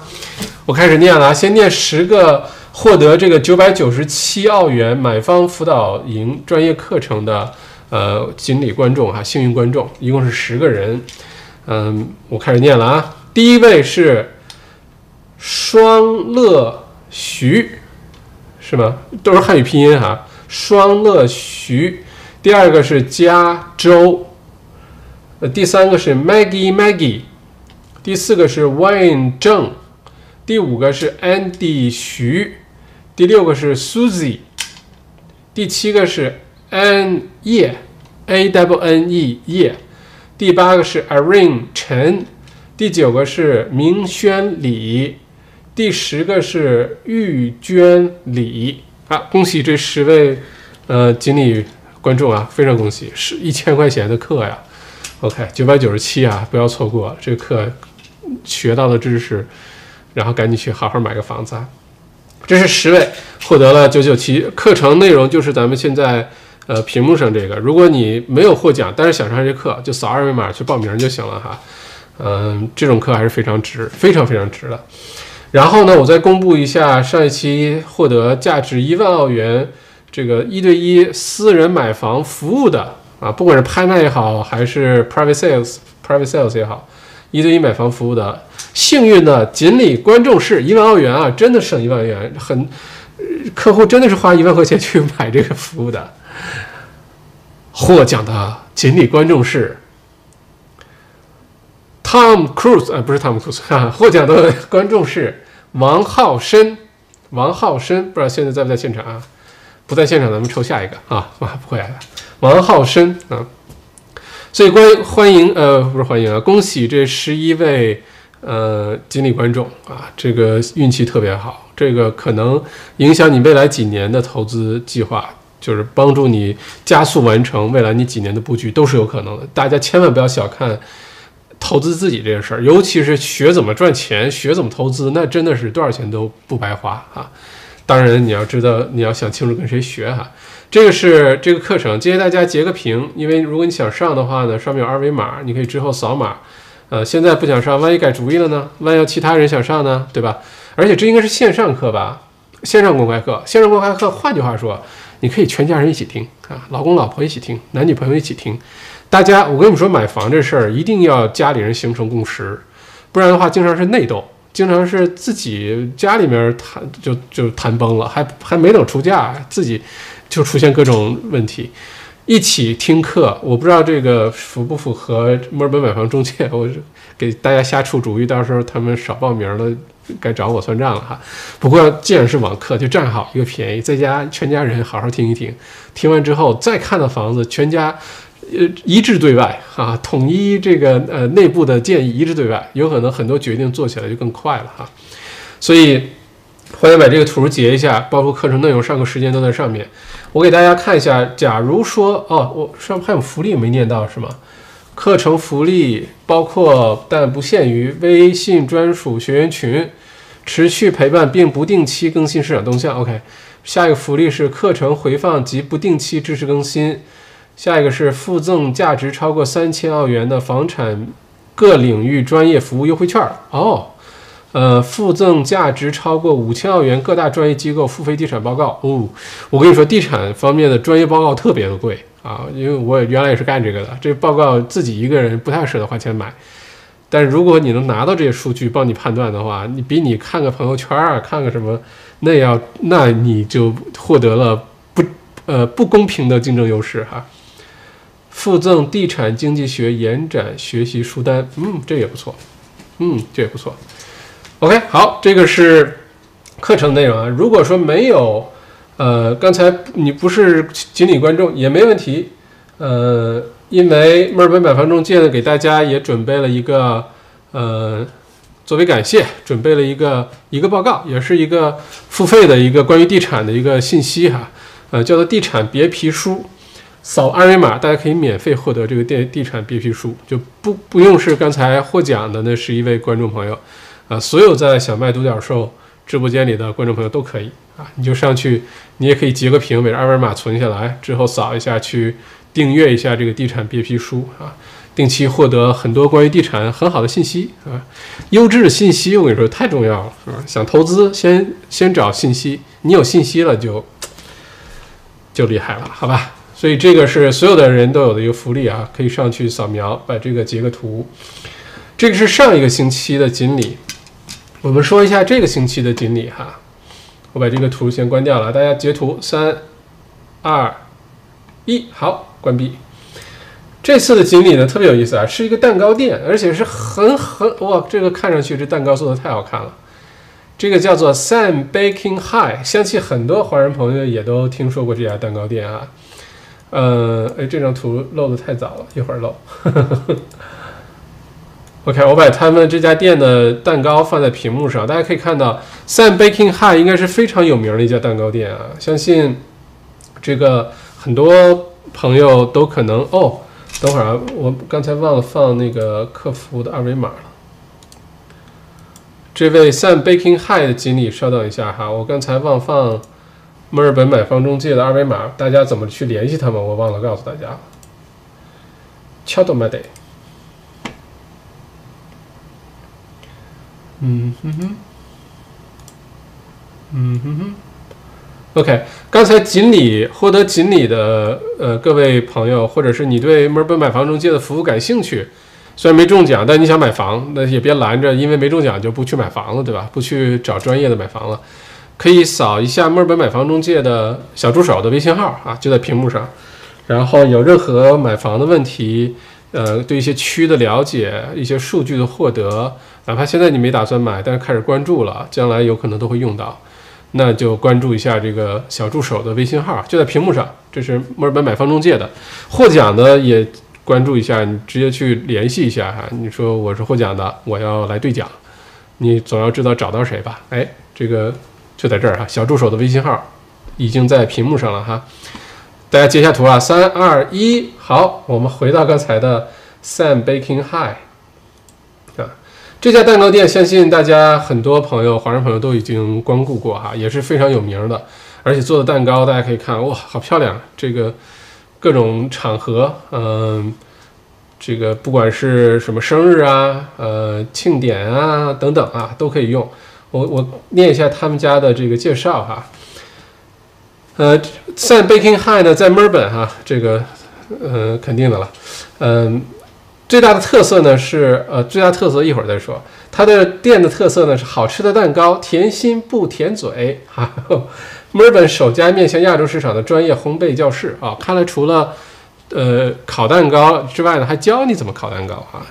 [SPEAKER 1] 我开始念了啊，先念十个获得这个九百九十七澳元买方辅导营专业课程的呃锦鲤观众哈，幸运观众，一共是十个人。嗯，我开始念了啊，第一位是双乐徐，是吗？都是汉语拼音哈。双乐徐，第二个是加州，呃，第三个是 Maggie Maggie，第四个是 Wayne 郑，第五个是 Andy 徐，第六个是 Susie，第七个是 An 叶 A W N E 叶，第八个是 Irene 陈，第九个是明轩李，第十个是玉娟李。啊，恭喜这十位，呃，锦鲤观众啊，非常恭喜，是一千块钱的课呀。OK，九百九十七啊，不要错过这课，学到的知识，然后赶紧去好好买个房子啊。这是十位获得了九九七，课程内容就是咱们现在呃屏幕上这个。如果你没有获奖，但是想上这课，就扫二维码去报名就行了哈。嗯，这种课还是非常值，非常非常值的。然后呢，我再公布一下上一期获得价值一万澳元这个一对一私人买房服务的啊，不管是拍卖也好，还是 private sales private sales 也好，一对一买房服务的幸运的锦鲤观众是一万澳元啊，真的省一万元，很客户真的是花一万块钱去买这个服务的。获奖的锦鲤观众是。Tom Cruise，呃，不是 Tom Cruise，哈，获奖的 观众是王浩申，王浩申，不知道现在在不在现场啊？不在现场，咱们抽下一个啊，啊，不会来了，王浩申啊，所以欢欢迎，呃，不是欢迎啊，恭喜这十一位呃锦鲤观众啊，这个运气特别好，这个可能影响你未来几年的投资计划，就是帮助你加速完成未来你几年的布局都是有可能的，大家千万不要小看。投资自己这件事儿，尤其是学怎么赚钱、学怎么投资，那真的是多少钱都不白花啊！当然，你要知道，你要想清楚跟谁学哈。这个是这个课程，建议大家截个屏，因为如果你想上的话呢，上面有二维码，你可以之后扫码。呃，现在不想上，万一改主意了呢？万一要其他人想上呢？对吧？而且这应该是线上课吧？线上公开课，线上公开课，换句话说，你可以全家人一起听啊，老公老婆一起听，男女朋友一起听。大家，我跟你们说，买房这事儿一定要家里人形成共识，不然的话，经常是内斗，经常是自己家里面谈就就谈崩了，还还没等出价，自己就出现各种问题。一起听课，我不知道这个符不符合墨尔本买房中介，我给大家瞎出主意，到时候他们少报名了，该找我算账了哈。不过既然是网课，就占好一个便宜，在家全家人好好听一听，听完之后再看到房子，全家呃一致对外啊，统一这个呃内部的建议一致对外，有可能很多决定做起来就更快了哈。所以欢迎把这个图截一下，包括课程内容、上课时间都在上面。我给大家看一下，假如说哦，我上面还有福利没念到是吗？课程福利包括但不限于微信专属学员群，持续陪伴并不定期更新市场动向。OK，下一个福利是课程回放及不定期知识更新。下一个是附赠价值超过三千澳元的房产各领域专业服务优惠券。哦。呃，附赠价值超过五千澳元各大专业机构付费地产报告哦。我跟你说，地产方面的专业报告特别的贵啊，因为我原来也是干这个的。这报告自己一个人不太舍得花钱买，但是如果你能拿到这些数据帮你判断的话，你比你看个朋友圈啊，看个什么，那要那你就获得了不呃不公平的竞争优势哈。附赠地产经济学延展学习书单，嗯，这也不错，嗯，这也不错。OK，好，这个是课程内容啊。如果说没有，呃，刚才你不是锦鲤观众也没问题，呃，因为墨尔本买房中介呢给大家也准备了一个，呃，作为感谢，准备了一个一个报告，也是一个付费的一个关于地产的一个信息哈，呃，叫做地产别皮书，扫二维码大家可以免费获得这个地地产别皮书，就不不用是刚才获奖的那十一位观众朋友。啊，所有在小麦独角兽直播间里的观众朋友都可以啊，你就上去，你也可以截个屏，把二维码存下来，之后扫一下去订阅一下这个地产别皮书啊，定期获得很多关于地产很好的信息啊，优质的信息我跟你说太重要了啊，想投资先先找信息，你有信息了就就厉害了，好吧？所以这个是所有的人都有的一个福利啊，可以上去扫描，把这个截个图，这个是上一个星期的锦鲤。我们说一下这个星期的锦鲤哈，我把这个图先关掉了，大家截图，三、二、一，好，关闭。这次的锦鲤呢特别有意思啊，是一个蛋糕店，而且是很很哇，这个看上去这蛋糕做的太好看了。这个叫做 Sam Baking High，相信很多华人朋友也都听说过这家蛋糕店啊。呃，哎，这张图漏的太早了，一会儿漏。OK，我把他们这家店的蛋糕放在屏幕上，大家可以看到，Sam Baking High 应该是非常有名的一家蛋糕店啊，相信这个很多朋友都可能哦。等会儿啊，我刚才忘了放那个客服的二维码了。这位 Sam Baking High 的经理，稍等一下哈，我刚才忘放墨尔本买房中介的二维码，大家怎么去联系他们？我忘了告诉大家。敲动麦得。嗯哼哼，嗯哼哼，OK。刚才锦鲤获得锦鲤的呃各位朋友，或者是你对墨尔本买房中介的服务感兴趣，虽然没中奖，但你想买房，那也别拦着，因为没中奖就不去买房了，对吧？不去找专业的买房了，可以扫一下墨尔本买房中介的小助手的微信号啊，就在屏幕上。然后有任何买房的问题，呃，对一些区的了解，一些数据的获得。哪怕现在你没打算买，但是开始关注了，将来有可能都会用到，那就关注一下这个小助手的微信号，就在屏幕上。这是墨尔本买房中介的，获奖的也关注一下，你直接去联系一下哈。你说我是获奖的，我要来兑奖，你总要知道找到谁吧？哎，这个就在这儿哈，小助手的微信号已经在屏幕上了哈。大家截下图啊，三二一，好，我们回到刚才的 Sam Baking High。这家蛋糕店，相信大家很多朋友、华人朋友都已经光顾过哈，也是非常有名的。而且做的蛋糕，大家可以看，哇，好漂亮！这个各种场合，嗯，这个不管是什么生日啊、呃庆典啊等等啊，都可以用。我我念一下他们家的这个介绍哈。呃，Sam Baking High 呢，在墨尔本哈，这个呃，肯定的了。嗯，最大的特色呢是，呃，最大特色一会儿再说。它的店的特色呢是好吃的蛋糕，甜心不甜嘴。哈，墨尔本首家面向亚洲市场的专业烘焙教室啊，看来除了呃烤蛋糕之外呢，还教你怎么烤蛋糕啊。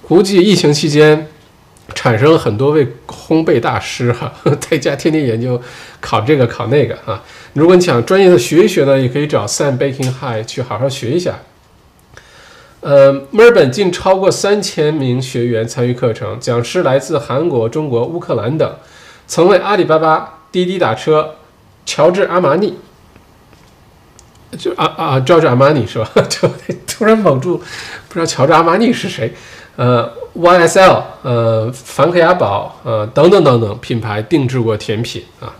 [SPEAKER 1] 估计疫情期间产生了很多位烘焙大师哈，在家天天研究烤这个烤那个啊。如果你想专业的学一学呢，也可以找 Sam Baking High 去好好学一下。呃，墨尔本近超过三千名学员参与课程，讲师来自韩国、中国、乌克兰等，曾为阿里巴巴、滴滴打车、乔治阿玛尼，就啊啊，乔治阿玛尼是吧？就突然蒙住，不知道乔治阿玛尼是谁。呃，YSL，呃，梵克雅宝，呃，等等等等品牌定制过甜品啊，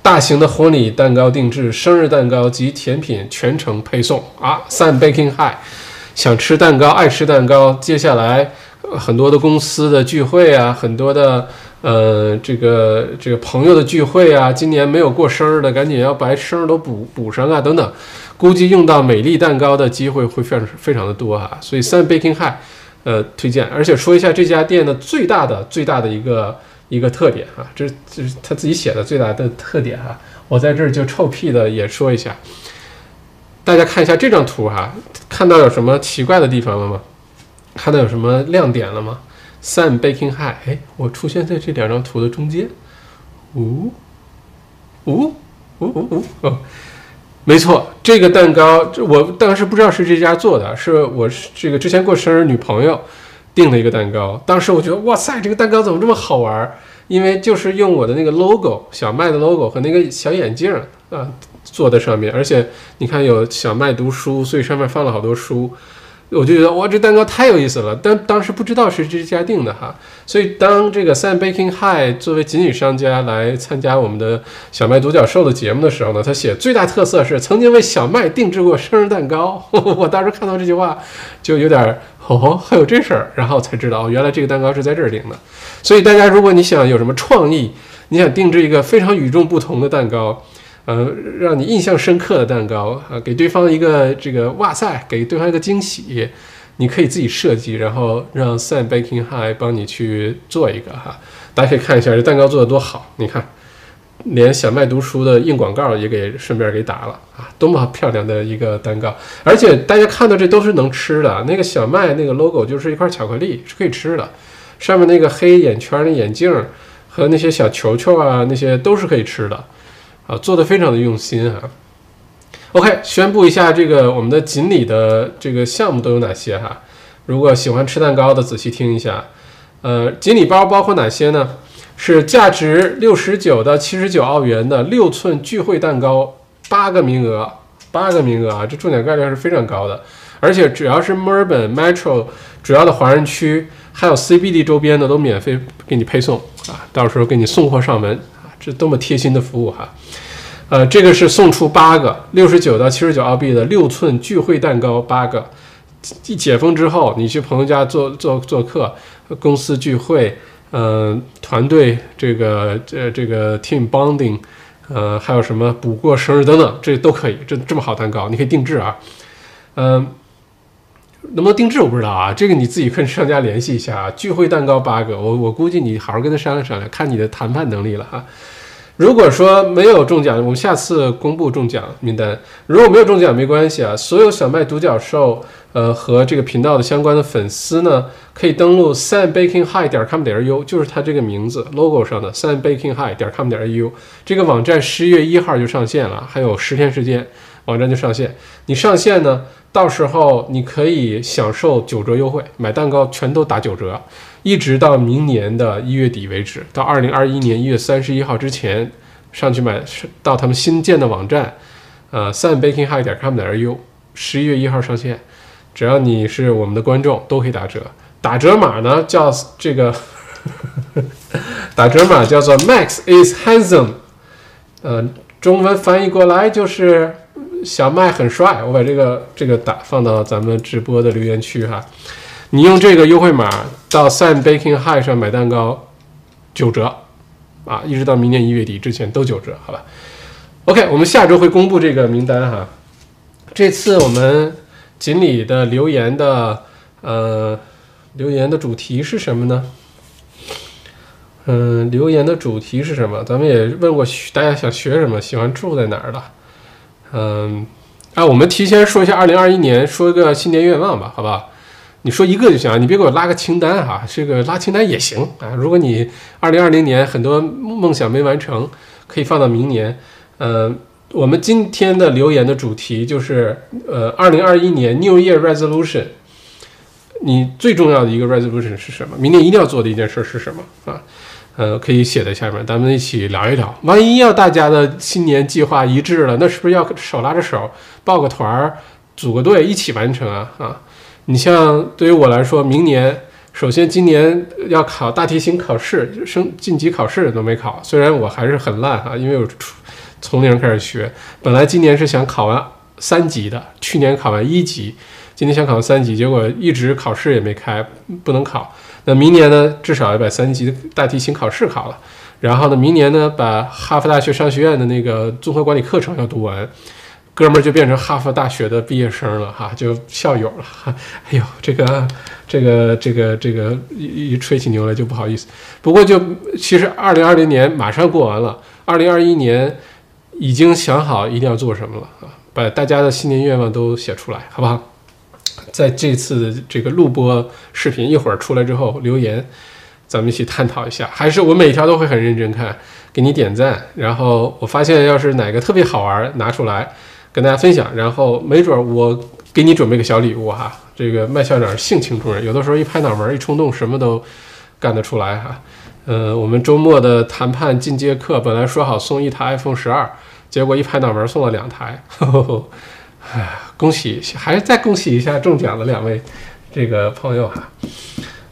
[SPEAKER 1] 大型的婚礼蛋糕定制、生日蛋糕及甜品全程配送啊。Sun Baking High。想吃蛋糕，爱吃蛋糕。接下来很多的公司的聚会啊，很多的呃这个这个朋友的聚会啊，今年没有过生日的，赶紧要把生日都补补上啊，等等。估计用到美丽蛋糕的机会会非常非常的多哈，所以 Sun Baking High，呃推荐。而且说一下这家店的最大的最大的一个一个特点啊，这这是他自己写的最大的特点哈，我在这儿就臭屁的也说一下。大家看一下这张图哈，看到有什么奇怪的地方了吗？看到有什么亮点了吗？Sun Baking High，哎，我出现在这两张图的中间。呜，呜，呜呜呜，哦，没错，这个蛋糕，这我当时不知道是这家做的，是我是这个之前过生日女朋友订的一个蛋糕。当时我觉得，哇塞，这个蛋糕怎么这么好玩？因为就是用我的那个 logo，小麦的 logo 和那个小眼镜啊。坐在上面，而且你看有小麦读书，所以上面放了好多书，我就觉得哇，这蛋糕太有意思了。但当时不知道是这家订的哈，所以当这个 San Baking High 作为锦鲤商家来参加我们的小麦独角兽的节目的时候呢，他写最大特色是曾经为小麦定制过生日蛋糕。我当时看到这句话就有点哦，还有这事儿，然后才知道，原来这个蛋糕是在这儿订的。所以大家如果你想有什么创意，你想定制一个非常与众不同的蛋糕。呃，让你印象深刻的蛋糕啊，给对方一个这个哇塞，给对方一个惊喜，你可以自己设计，然后让 Sun Baking High 帮你去做一个哈。大家可以看一下这蛋糕做的多好，你看，连小麦读书的硬广告也给顺便给打了啊，多么漂亮的一个蛋糕！而且大家看到这都是能吃的，那个小麦那个 logo 就是一块巧克力，是可以吃的，上面那个黑眼圈的眼镜和那些小球球啊，那些都是可以吃的。啊，做的非常的用心哈。OK，宣布一下这个我们的锦鲤的这个项目都有哪些哈？如果喜欢吃蛋糕的，仔细听一下。呃，锦鲤包包括哪些呢？是价值六十九到七十九澳元的六寸聚会蛋糕，八个名额，八个名额啊，这中奖概率是非常高的。而且只要是墨尔本 Metro 主要的华人区，还有 CBD 周边的，都免费给你配送啊，到时候给你送货上门。这多么贴心的服务哈，呃，这个是送出八个六十九到七十九澳币的六寸聚会蛋糕，八个。一解封之后，你去朋友家做做做客，公司聚会，嗯，团队这个这这个 team bonding，呃，还有什么补过生日等等，这都可以。这这么好蛋糕，你可以定制啊，嗯。能不能定制我不知道啊，这个你自己跟商家联系一下啊。聚会蛋糕八个，我我估计你好好跟他商量商量，看你的谈判能力了哈。如果说没有中奖，我们下次公布中奖名单。如果没有中奖没关系啊，所有小麦独角兽呃和这个频道的相关的粉丝呢，可以登录 sunbakinghi 点 com 点 u，就是它这个名字 logo 上的 sunbakinghi 点 com 点 u。这个网站十一月一号就上线了，还有十天时间，网站就上线。你上线呢？到时候你可以享受九折优惠，买蛋糕全都打九折，一直到明年的一月底为止，到二零二一年一月三十一号之前上去买，到他们新建的网站，呃，sunbakinghigh 点 com 点 ru，十一月一号上线，只要你是我们的观众都可以打折，打折码呢叫这个，打折码叫做 Max is handsome，呃，中文翻译过来就是。小麦很帅，我把这个这个打放到咱们直播的留言区哈。你用这个优惠码到 Sun Baking High 上买蛋糕，九折啊，一直到明年一月底之前都九折，好吧？OK，我们下周会公布这个名单哈。这次我们锦鲤的留言的呃留言的主题是什么呢？嗯，留言的主题是什么？咱们也问过大家想学什么，喜欢住在哪儿的。嗯，啊，我们提前说一下，二零二一年说一个新年愿望吧，好不好？你说一个就行，你别给我拉个清单哈，这个拉清单也行啊。如果你二零二零年很多梦想没完成，可以放到明年。嗯，我们今天的留言的主题就是呃，二零二一年 New Year Resolution，你最重要的一个 resolution 是什么？明年一定要做的一件事是什么啊？呃，可以写在下面，咱们一起聊一聊。万一要大家的新年计划一致了，那是不是要手拉着手报个团儿，组个队一起完成啊？啊，你像对于我来说，明年首先今年要考大提琴考试，升晋级考试都没考，虽然我还是很烂啊，因为我从零开始学。本来今年是想考完三级的，去年考完一级，今年想考三级，结果一直考试也没开，不能考。那明年呢，至少要把三级的大提琴考试考了，然后呢，明年呢，把哈佛大学商学院的那个综合管理课程要读完，哥们儿就变成哈佛大学的毕业生了哈，就校友了哈。哎呦，这个这个这个这个一一吹起牛来就不好意思。不过就其实二零二零年马上过完了，二零二一年已经想好一定要做什么了啊，把大家的新年愿望都写出来，好不好？在这次这个录播视频一会儿出来之后留言，咱们一起探讨一下。还是我每条都会很认真看，给你点赞。然后我发现要是哪个特别好玩，拿出来跟大家分享。然后没准我给你准备个小礼物哈。这个麦校长性情中人，有的时候一拍脑门一冲动，什么都干得出来哈。呃，我们周末的谈判进阶课本来说好送一台 iPhone 十二，结果一拍脑门送了两台。哎，恭喜！还是再恭喜一下中奖的两位这个朋友哈。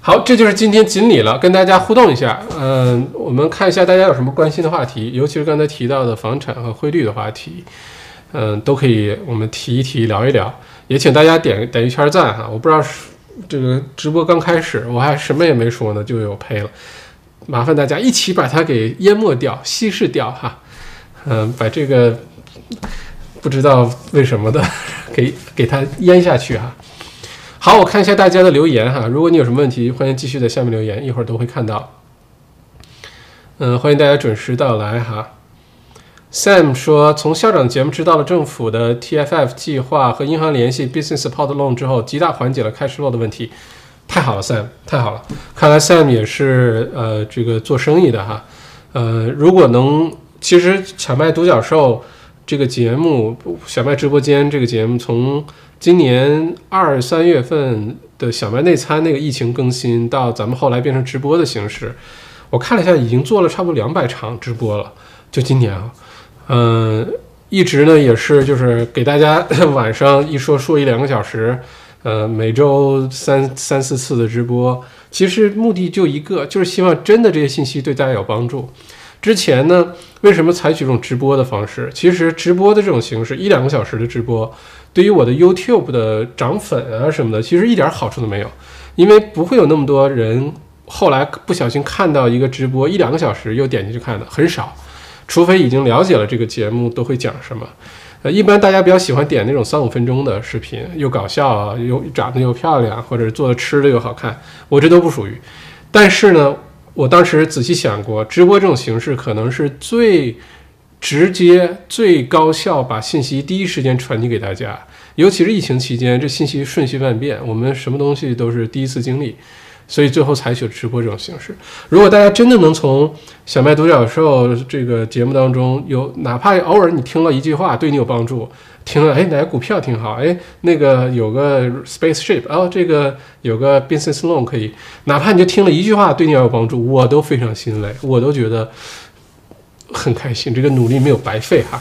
[SPEAKER 1] 好，这就是今天锦鲤了，跟大家互动一下。嗯，我们看一下大家有什么关心的话题，尤其是刚才提到的房产和汇率的话题，嗯，都可以我们提一提，聊一聊。也请大家点点一圈赞哈。我不知道是这个直播刚开始，我还什么也没说呢，就有赔了。麻烦大家一起把它给淹没掉、稀释掉哈。嗯，把这个。不知道为什么的，给给它淹下去哈。好，我看一下大家的留言哈。如果你有什么问题，欢迎继续在下面留言，一会儿都会看到。嗯，欢迎大家准时到来哈。Sam 说，从校长节目知道了政府的 TFF 计划和银行联系 Business Support Loan 之后，极大缓解了开始落的问题。太好了，Sam，太好了。看来 Sam 也是呃这个做生意的哈。呃，如果能，其实抢麦独角兽。这个节目小麦直播间这个节目，从今年二三月份的小麦内参那个疫情更新，到咱们后来变成直播的形式，我看了一下，已经做了差不多两百场直播了。就今年啊，嗯，一直呢也是就是给大家 晚上一说说一两个小时，呃，每周三三四次的直播，其实目的就一个，就是希望真的这些信息对大家有帮助。之前呢，为什么采取这种直播的方式？其实直播的这种形式，一两个小时的直播，对于我的 YouTube 的涨粉啊什么的，其实一点好处都没有，因为不会有那么多人后来不小心看到一个直播一两个小时又点进去看的，很少，除非已经了解了这个节目都会讲什么。呃，一般大家比较喜欢点那种三五分钟的视频，又搞笑啊，又长得又漂亮，或者做的吃的又好看，我这都不属于。但是呢。我当时仔细想过，直播这种形式可能是最直接、最高效，把信息第一时间传递给大家。尤其是疫情期间，这信息瞬息万变，我们什么东西都是第一次经历，所以最后采取了直播这种形式。如果大家真的能从小麦独角兽这个节目当中有，哪怕偶尔你听了一句话，对你有帮助。听了，哎，哪个股票挺好？哎，那个有个 spaceship，哦，这个有个 business loan 可以，哪怕你就听了一句话，对你有帮助，我都非常心累，我都觉得很开心，这个努力没有白费哈。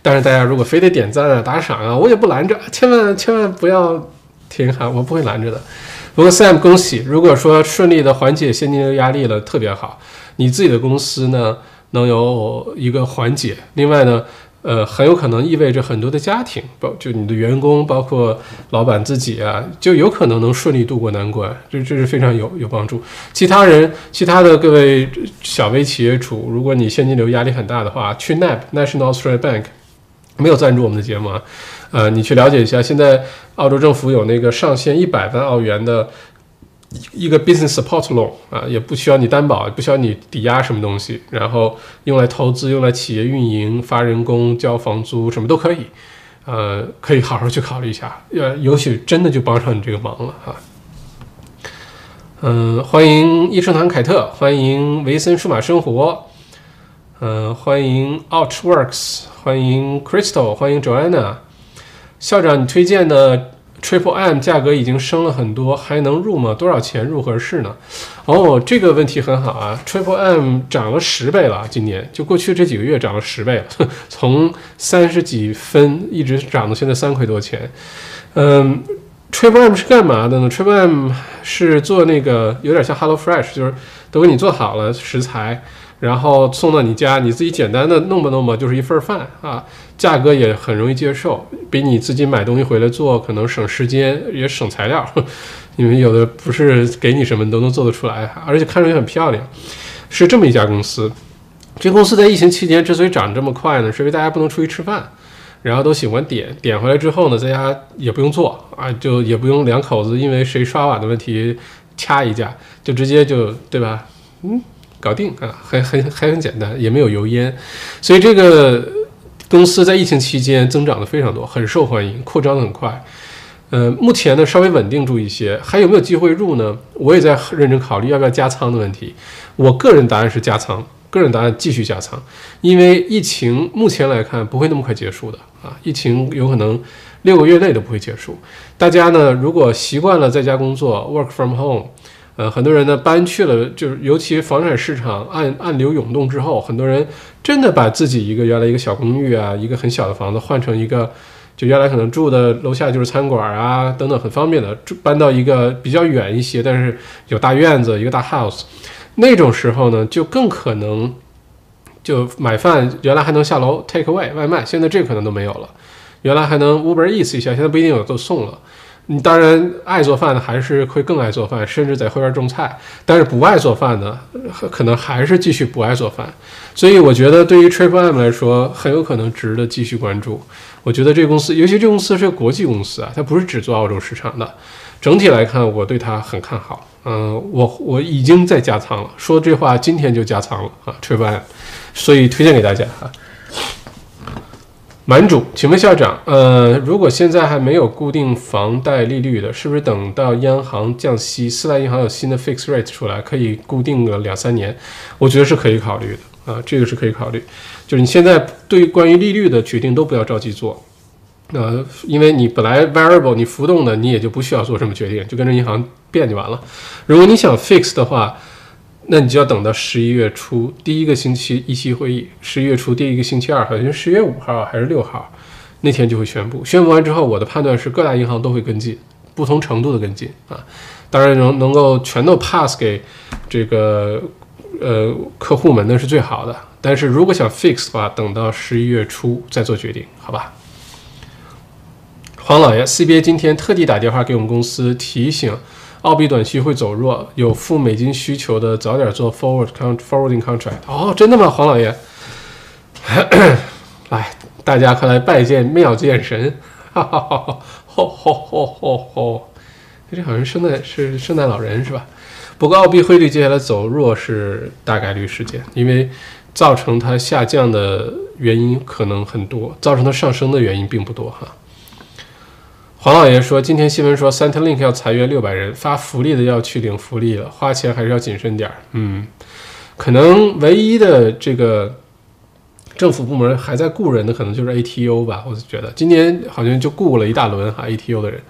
[SPEAKER 1] 但是大家如果非得点赞啊、打赏啊，我也不拦着，千万千万不要停哈，我不会拦着的。不过 Sam，恭喜，如果说顺利的缓解现金流压力了，特别好，你自己的公司呢能有一个缓解，另外呢。呃，很有可能意味着很多的家庭，包就你的员工，包括老板自己啊，就有可能能顺利度过难关，这这是非常有有帮助。其他人，其他的各位小微企业主，如果你现金流压力很大的话，去 NAB National Australia Bank 没有赞助我们的节目啊，呃，你去了解一下，现在澳洲政府有那个上限一百万澳元的一个 business support loan 啊，也不需要你担保，不需要你抵押什么东西，然后用来投资，用来企业运营、发人工、交房租，什么都可以，呃，可以好好去考虑一下，呃，也许真的就帮上你这个忙了哈。嗯，欢迎益生堂凯特，欢迎维森数码生活，嗯，欢迎 Outworks，欢迎 Crystal，欢迎 Joanna。校长，你推荐的 Triple M 价格已经升了很多，还能入吗？多少钱入合适呢？哦，这个问题很好啊，Triple M 涨了十倍了，今年就过去这几个月涨了十倍了，从三十几分一直涨到现在三块多钱，嗯。Triple M 是干嘛的呢？Triple M 是做那个有点像 Hello Fresh，就是都给你做好了食材，然后送到你家，你自己简单的弄吧弄吧，就是一份饭啊。价格也很容易接受，比你自己买东西回来做可能省时间也省材料，因为有的不是给你什么你都能做得出来，而且看上去很漂亮。是这么一家公司，这公司在疫情期间之所以涨这么快呢，是因为大家不能出去吃饭。然后都喜欢点点回来之后呢，在家也不用做啊，就也不用两口子因为谁刷碗的问题掐一架，就直接就对吧？嗯，搞定啊，还很还很简单，也没有油烟，所以这个公司在疫情期间增长的非常多，很受欢迎，扩张的很快。呃，目前呢稍微稳定住一些，还有没有机会入呢？我也在认真考虑要不要加仓的问题。我个人答案是加仓。个人答案继续加仓，因为疫情目前来看不会那么快结束的啊，疫情有可能六个月内都不会结束。大家呢，如果习惯了在家工作，work from home，呃，很多人呢搬去了，就是尤其房产市场暗暗流涌动之后，很多人真的把自己一个原来一个小公寓啊，一个很小的房子换成一个，就原来可能住的楼下就是餐馆啊等等很方便的，住搬到一个比较远一些，但是有大院子一个大 house。那种时候呢，就更可能就买饭，原来还能下楼 take away 外卖，现在这可能都没有了。原来还能 Uber eat 一下，现在不一定有都送了。你当然爱做饭的还是会更爱做饭，甚至在后边种菜。但是不爱做饭的，可能还是继续不爱做饭。所以我觉得对于 Triple M 来说，很有可能值得继续关注。我觉得这公司，尤其这公司是个国际公司啊，它不是只做澳洲市场的。整体来看，我对它很看好。嗯，我我已经在加仓了，说这话今天就加仓了啊，Triple M，所以推荐给大家啊。满主，请问校长，呃，如果现在还没有固定房贷利率的，是不是等到央行降息，四大银行有新的 fixed rate 出来，可以固定个两三年？我觉得是可以考虑的啊，这个是可以考虑。就是你现在对于关于利率的决定都不要着急做。呃，因为你本来 variable 你浮动的，你也就不需要做什么决定，就跟着银行变就完了。如果你想 fix 的话，那你就要等到十一月初第一个星期一期会议，十一月初第一个星期二，好像十月五号还是六号那天就会宣布。宣布完之后，我的判断是各大银行都会跟进，不同程度的跟进啊。当然能能够全都 pass 给这个呃客户们，那是最好的。但是如果想 fix 的话，等到十一月初再做决定，好吧？黄老爷，CBA 今天特地打电话给我们公司提醒，澳币短期会走弱，有付美金需求的早点做 forward con forwarding contract。哦，真的吗，黄老爷？来，大家快来拜见妙见神！哈哈哈哈吼吼吼吼吼！这好像圣诞是圣诞老人是吧？不过澳币汇率接下来走弱是大概率事件，因为造成它下降的原因可能很多，造成它上升的原因并不多哈。黄老爷说：“今天新闻说，Centrelink 要裁员六百人，发福利的要去领福利了，花钱还是要谨慎点儿。嗯，可能唯一的这个政府部门还在雇人的，可能就是 ATO 吧。我觉得今年好像就雇了一大轮哈 ATO 的人。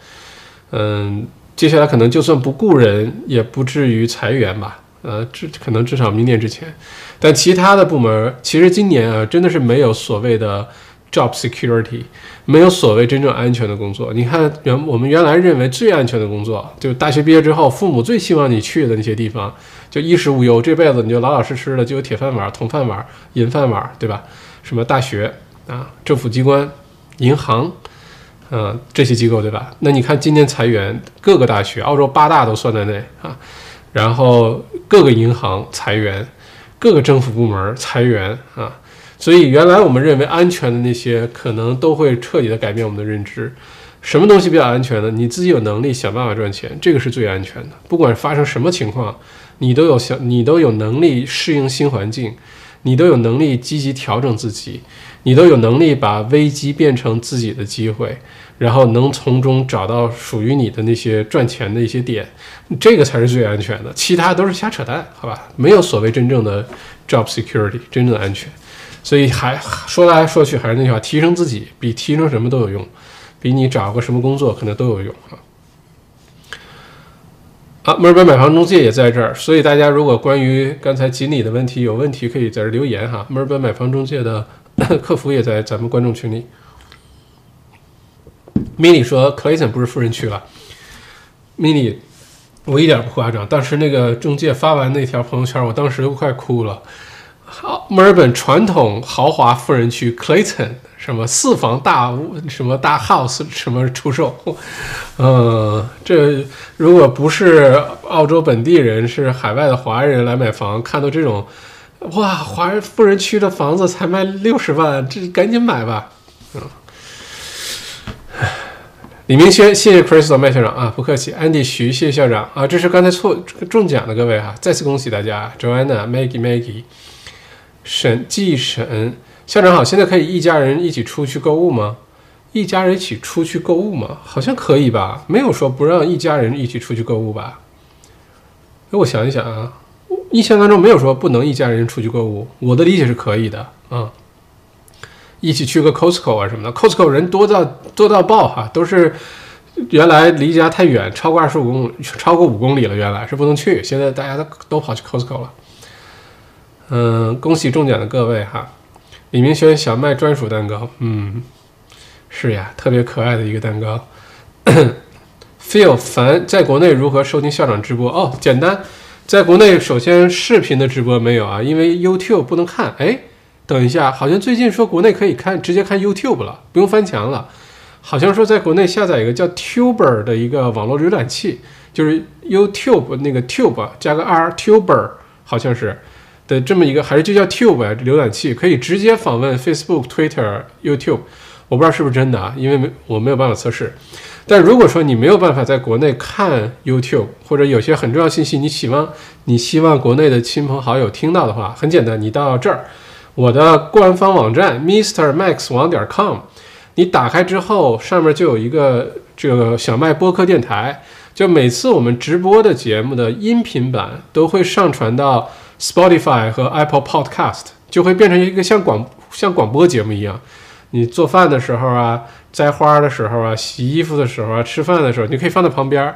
[SPEAKER 1] 嗯，接下来可能就算不雇人，也不至于裁员吧。呃，至可能至少明年之前。但其他的部门，其实今年啊，真的是没有所谓的。” Job security 没有所谓真正安全的工作。你看，原我们原来认为最安全的工作，就大学毕业之后，父母最希望你去的那些地方，就衣食无忧，这辈子你就老老实实的，就有铁饭碗、铜饭碗、银饭碗，对吧？什么大学啊，政府机关、银行，嗯，这些机构，对吧？那你看今年裁员，各个大学，澳洲八大都算在内啊，然后各个银行裁员，各个政府部门裁员啊。所以原来我们认为安全的那些，可能都会彻底的改变我们的认知。什么东西比较安全呢？你自己有能力想办法赚钱，这个是最安全的。不管发生什么情况，你都有想，你都有能力适应新环境，你都有能力积极调整自己，你都有能力把危机变成自己的机会，然后能从中找到属于你的那些赚钱的一些点，这个才是最安全的。其他都是瞎扯淡，好吧？没有所谓真正的 job security，真正的安全。所以还说来说去还是那句话，提升自己比提升什么都有用，比你找个什么工作可能都有用啊。啊，墨尔本买房中介也在这儿，所以大家如果关于刚才锦鲤的问题有问题，可以在这留言哈。墨尔本买房中介的客服也在咱们观众群里。mini 说 Clayton 不是富人区了，mini 我一点不夸张，当时那个中介发完那条朋友圈，我当时都快哭了。好，墨尔本传统豪华富人区 Clayton 什么四房大屋，什么大 house 什么出售，嗯，这如果不是澳洲本地人，是海外的华人来买房，看到这种，哇，华人富人区的房子才卖六十万，这赶紧买吧，嗯。李明轩，谢谢 Crystal 麦校长啊，不客气。Andy 徐，谢谢校长啊，这是刚才错中奖的各位哈，再次恭喜大家，Joanna、Maggie、Maggie。审计审校长好，现在可以一家人一起出去购物吗？一家人一起出去购物吗？好像可以吧，没有说不让一家人一起出去购物吧？哎我想一想啊，印象当中没有说不能一家人出去购物，我的理解是可以的啊。一起去个 Costco 啊什么的，Costco 人多到多到爆哈，都是原来离家太远，超过二十五公超过五公里了，原来是不能去，现在大家都都跑去 Costco 了。嗯，恭喜中奖的各位哈！李明轩小麦专属蛋糕，嗯，是呀，特别可爱的一个蛋糕。Feel 凡在国内如何收听校长直播？哦，简单，在国内首先视频的直播没有啊，因为 YouTube 不能看。哎，等一下，好像最近说国内可以看直接看 YouTube 了，不用翻墙了。好像说在国内下载一个叫 Tuber 的一个网络浏览器，就是 YouTube 那个 Tube 加个 R Tuber，好像是。的这么一个还是就叫 Tube 啊，浏览器可以直接访问 Facebook、Twitter、YouTube，我不知道是不是真的啊，因为没我没有办法测试。但如果说你没有办法在国内看 YouTube，或者有些很重要信息你希望你希望国内的亲朋好友听到的话，很简单，你到这儿，我的官方网站 Mr Max 网点 com，你打开之后上面就有一个这个小麦播客电台，就每次我们直播的节目的音频版都会上传到。Spotify 和 Apple Podcast 就会变成一个像广像广播节目一样，你做饭的时候啊，摘花的时候啊，洗衣服的时候啊，吃饭的时候，你可以放在旁边，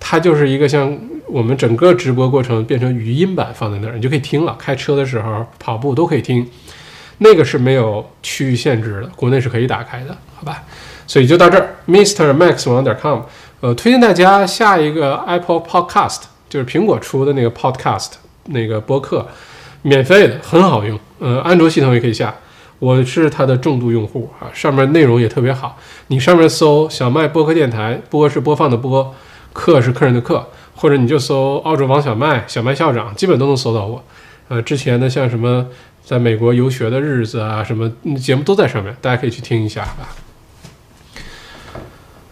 [SPEAKER 1] 它就是一个像我们整个直播过程变成语音版放在那儿，你就可以听了。开车的时候、跑步都可以听，那个是没有区域限制的，国内是可以打开的，好吧？所以就到这儿，Mr Max 网点 com，呃，推荐大家下一个 Apple Podcast，就是苹果出的那个 Podcast。那个播客，免费的，很好用。呃，安卓系统也可以下。我是它的重度用户啊，上面内容也特别好。你上面搜“小麦播客电台”，播是播放的播，客是客人的客，或者你就搜“澳洲王小麦”、“小麦校长”，基本都能搜到我。呃，之前的像什么在美国游学的日子啊，什么节目都在上面，大家可以去听一下啊。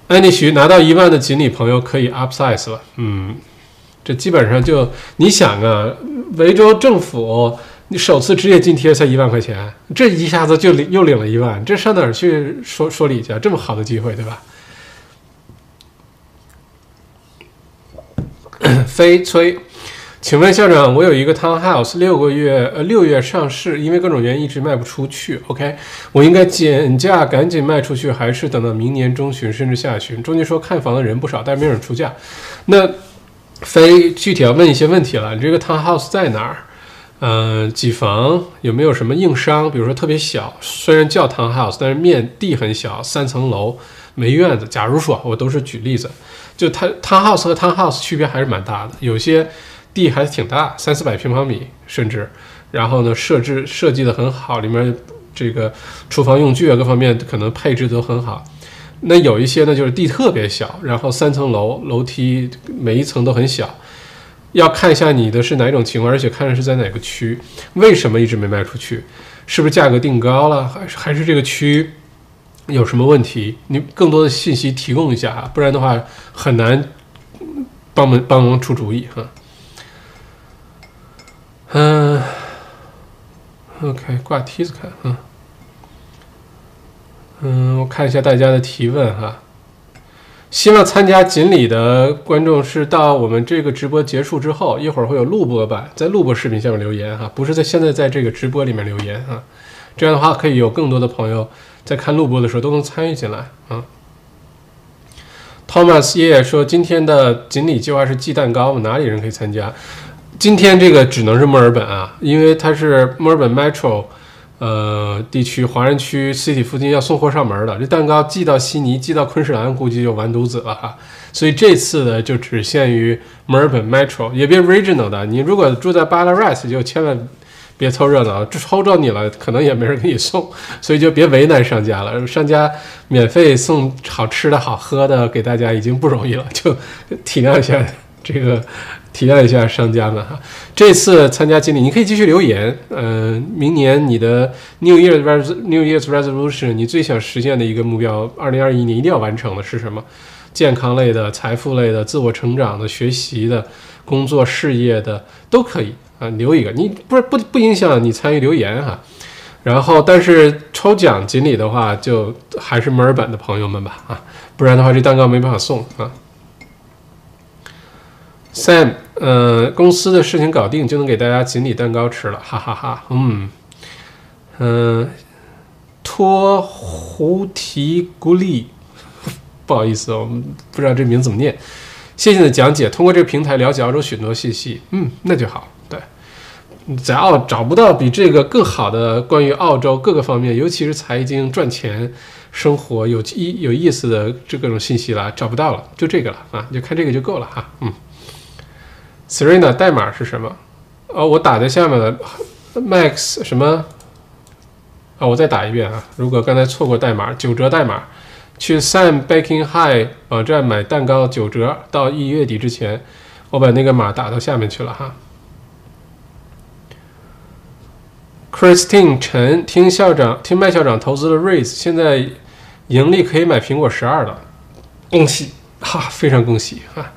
[SPEAKER 1] 安妮徐拿到一万的锦鲤朋友可以 upsize 了，嗯。这基本上就你想啊，维州政府你首次职业津贴才一万块钱，这一下子就领又领了一万，这上哪儿去说说理去？这么好的机会，对吧？飞催，请问校长，我有一个 townhouse，六个月呃六月上市，因为各种原因一直卖不出去。OK，我应该减价赶紧卖出去，还是等到明年中旬甚至下旬？中介说看房的人不少，但没有人出价。那非具体要问一些问题了，你这个 townhouse 在哪儿？嗯，几房？有没有什么硬伤？比如说特别小，虽然叫 townhouse，但是面地很小，三层楼，没院子。假如说，我都是举例子，就它 townhouse 和 townhouse 区别还是蛮大的，有些地还是挺大，三四百平方米甚至。然后呢，设置设计的很好，里面这个厨房用具啊各方面可能配置都很好。那有一些呢，就是地特别小，然后三层楼，楼梯每一层都很小，要看一下你的是哪种情况，而且看是在哪个区。为什么一直没卖出去？是不是价格定高了，还是还是这个区有什么问题？你更多的信息提供一下啊，不然的话很难帮忙帮忙出主意哈。嗯，OK，挂梯子看啊。嗯，嗯我看一下大家的提问哈。希望参加锦鲤的观众是到我们这个直播结束之后，一会儿会有录播版，在录播视频下面留言哈，不是在现在在这个直播里面留言啊。这样的话可以有更多的朋友在看录播的时候都能参与进来啊。Thomas 爷爷说今天的锦鲤计划是寄蛋糕，哪里人可以参加？今天这个只能是墨尔本啊，因为它是墨尔本 Metro。呃，地区华人区 City 附近要送货上门的，这蛋糕寄到悉尼，寄到昆士兰，估计就完犊子了哈。所以这次呢就只限于墨尔本 Metro，也别 Regional 的。你如果住在 Ballarat，就千万别凑热闹，抽着你了，可能也没人给你送。所以就别为难商家了，商家免费送好吃的好喝的给大家已经不容易了，就体谅一下这个。体谅一下商家们哈，这次参加经理，你可以继续留言。嗯，明年你的 New Year res New Year's resolution，你最想实现的一个目标，二零二一年一定要完成的是什么？健康类的、财富类的、自我成长的、学习的、工作事业的都可以啊，留一个。你不是不不影响你参与留言哈。然后，但是抽奖锦鲤的话，就还是墨尔本的朋友们吧啊，不然的话这蛋糕没办法送啊。Sam，呃，公司的事情搞定就能给大家锦鲤蛋糕吃了，哈哈哈。嗯，嗯，托胡提古利，不好意思，我们不知道这名字怎么念。谢谢你的讲解，通过这个平台了解澳洲许多信息。嗯，那就好。对，在澳找不到比这个更好的关于澳洲各个方面，尤其是财经、赚钱、生活有意有意思的这各种信息了，找不到了，就这个了啊，就看这个就够了哈。嗯。Serena 代码是什么？哦，我打在下面了，Max 什么？啊，我再打一遍啊！如果刚才错过代码，九折代码，去 Sam Baking High 网站买蛋糕九折，到一月底之前，我把那个码打到下面去了哈。Christine 陈听校长听麦校长投资了 Raise，现在盈利可以买苹果十二了，恭喜哈，非常恭喜啊！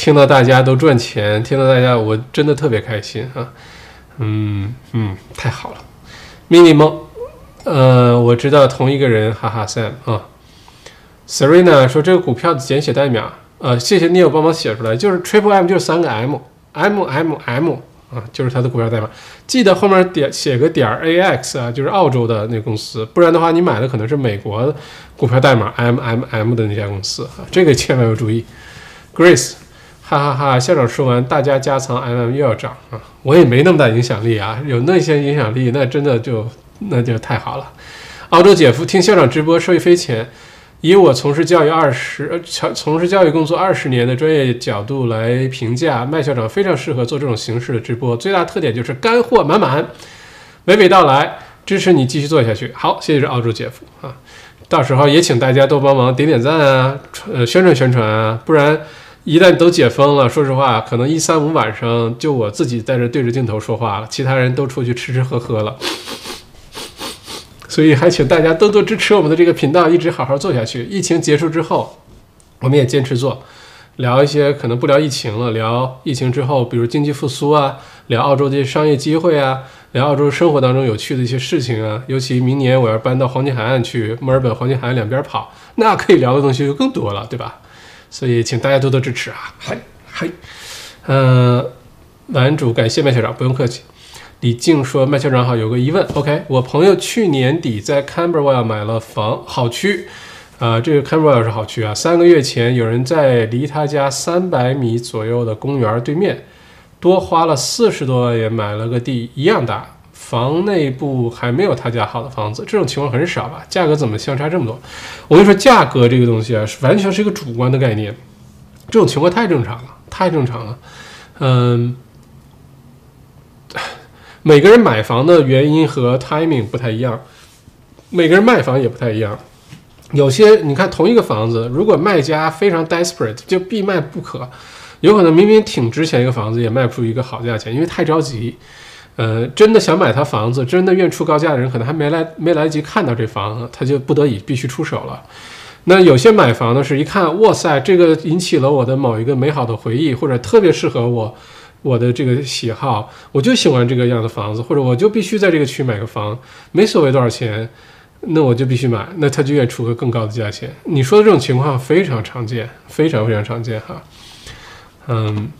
[SPEAKER 1] 听到大家都赚钱，听到大家，我真的特别开心啊！嗯嗯，太好了。mini 梦，呃，我知道同一个人，哈哈 Sam 啊。Serena 说这个股票的简写代码，呃，谢谢你有帮忙写出来，就是 Triple M 就是三个 M，M M M 啊，就是它的股票代码。记得后面点写个点 A X 啊，就是澳洲的那公司，不然的话你买的可能是美国股票代码 M M M 的那家公司啊，这个千万要注意。Grace。哈哈哈！校长说完，大家加仓 MM 又要涨啊！我也没那么大影响力啊，有那些影响力，那真的就那就太好了。澳洲姐夫听校长直播受益匪浅，以我从事教育二十呃从从事教育工作二十年的专业角度来评价，麦校长非常适合做这种形式的直播，最大特点就是干货满满，娓娓道来，支持你继续做下去。好，谢谢澳洲姐夫啊！到时候也请大家多帮忙点点赞啊，呃宣传宣传啊，不然。一旦都解封了，说实话，可能一三五晚上就我自己在这对着镜头说话了，其他人都出去吃吃喝喝了。所以还请大家多多支持我们的这个频道，一直好好做下去。疫情结束之后，我们也坚持做，聊一些可能不聊疫情了，聊疫情之后，比如经济复苏啊，聊澳洲这些商业机会啊，聊澳洲生活当中有趣的一些事情啊。尤其明年我要搬到黄金海岸去，墨尔本黄金海岸两边跑，那可以聊的东西就更多了，对吧？所以，请大家多多支持啊！嗨嗨，嗯，男主感谢麦校长，不用客气。李静说：“麦校长好，有个疑问。OK，我朋友去年底在 Camberwell 买了房，好区啊，这个 Camberwell 是好区啊。三个月前，有人在离他家三百米左右的公园对面，多花了四十多万元买了个地，一样大。”房内部还没有他家好的房子，这种情况很少吧？价格怎么相差这么多？我跟你说，价格这个东西啊，是完全是一个主观的概念，这种情况太正常了，太正常了。嗯，每个人买房的原因和 timing 不太一样，每个人卖房也不太一样。有些你看同一个房子，如果卖家非常 desperate，就必卖不可，有可能明明挺值钱一个房子，也卖不出一个好价钱，因为太着急。呃，真的想买他房子，真的愿出高价的人，可能还没来没来得及看到这房子，他就不得已必须出手了。那有些买房的是一看，哇塞，这个引起了我的某一个美好的回忆，或者特别适合我我的这个喜好，我就喜欢这个样的房子，或者我就必须在这个区买个房，没所谓多少钱，那我就必须买，那他就愿出个更高的价钱。你说的这种情况非常常见，非常非常常见哈，嗯。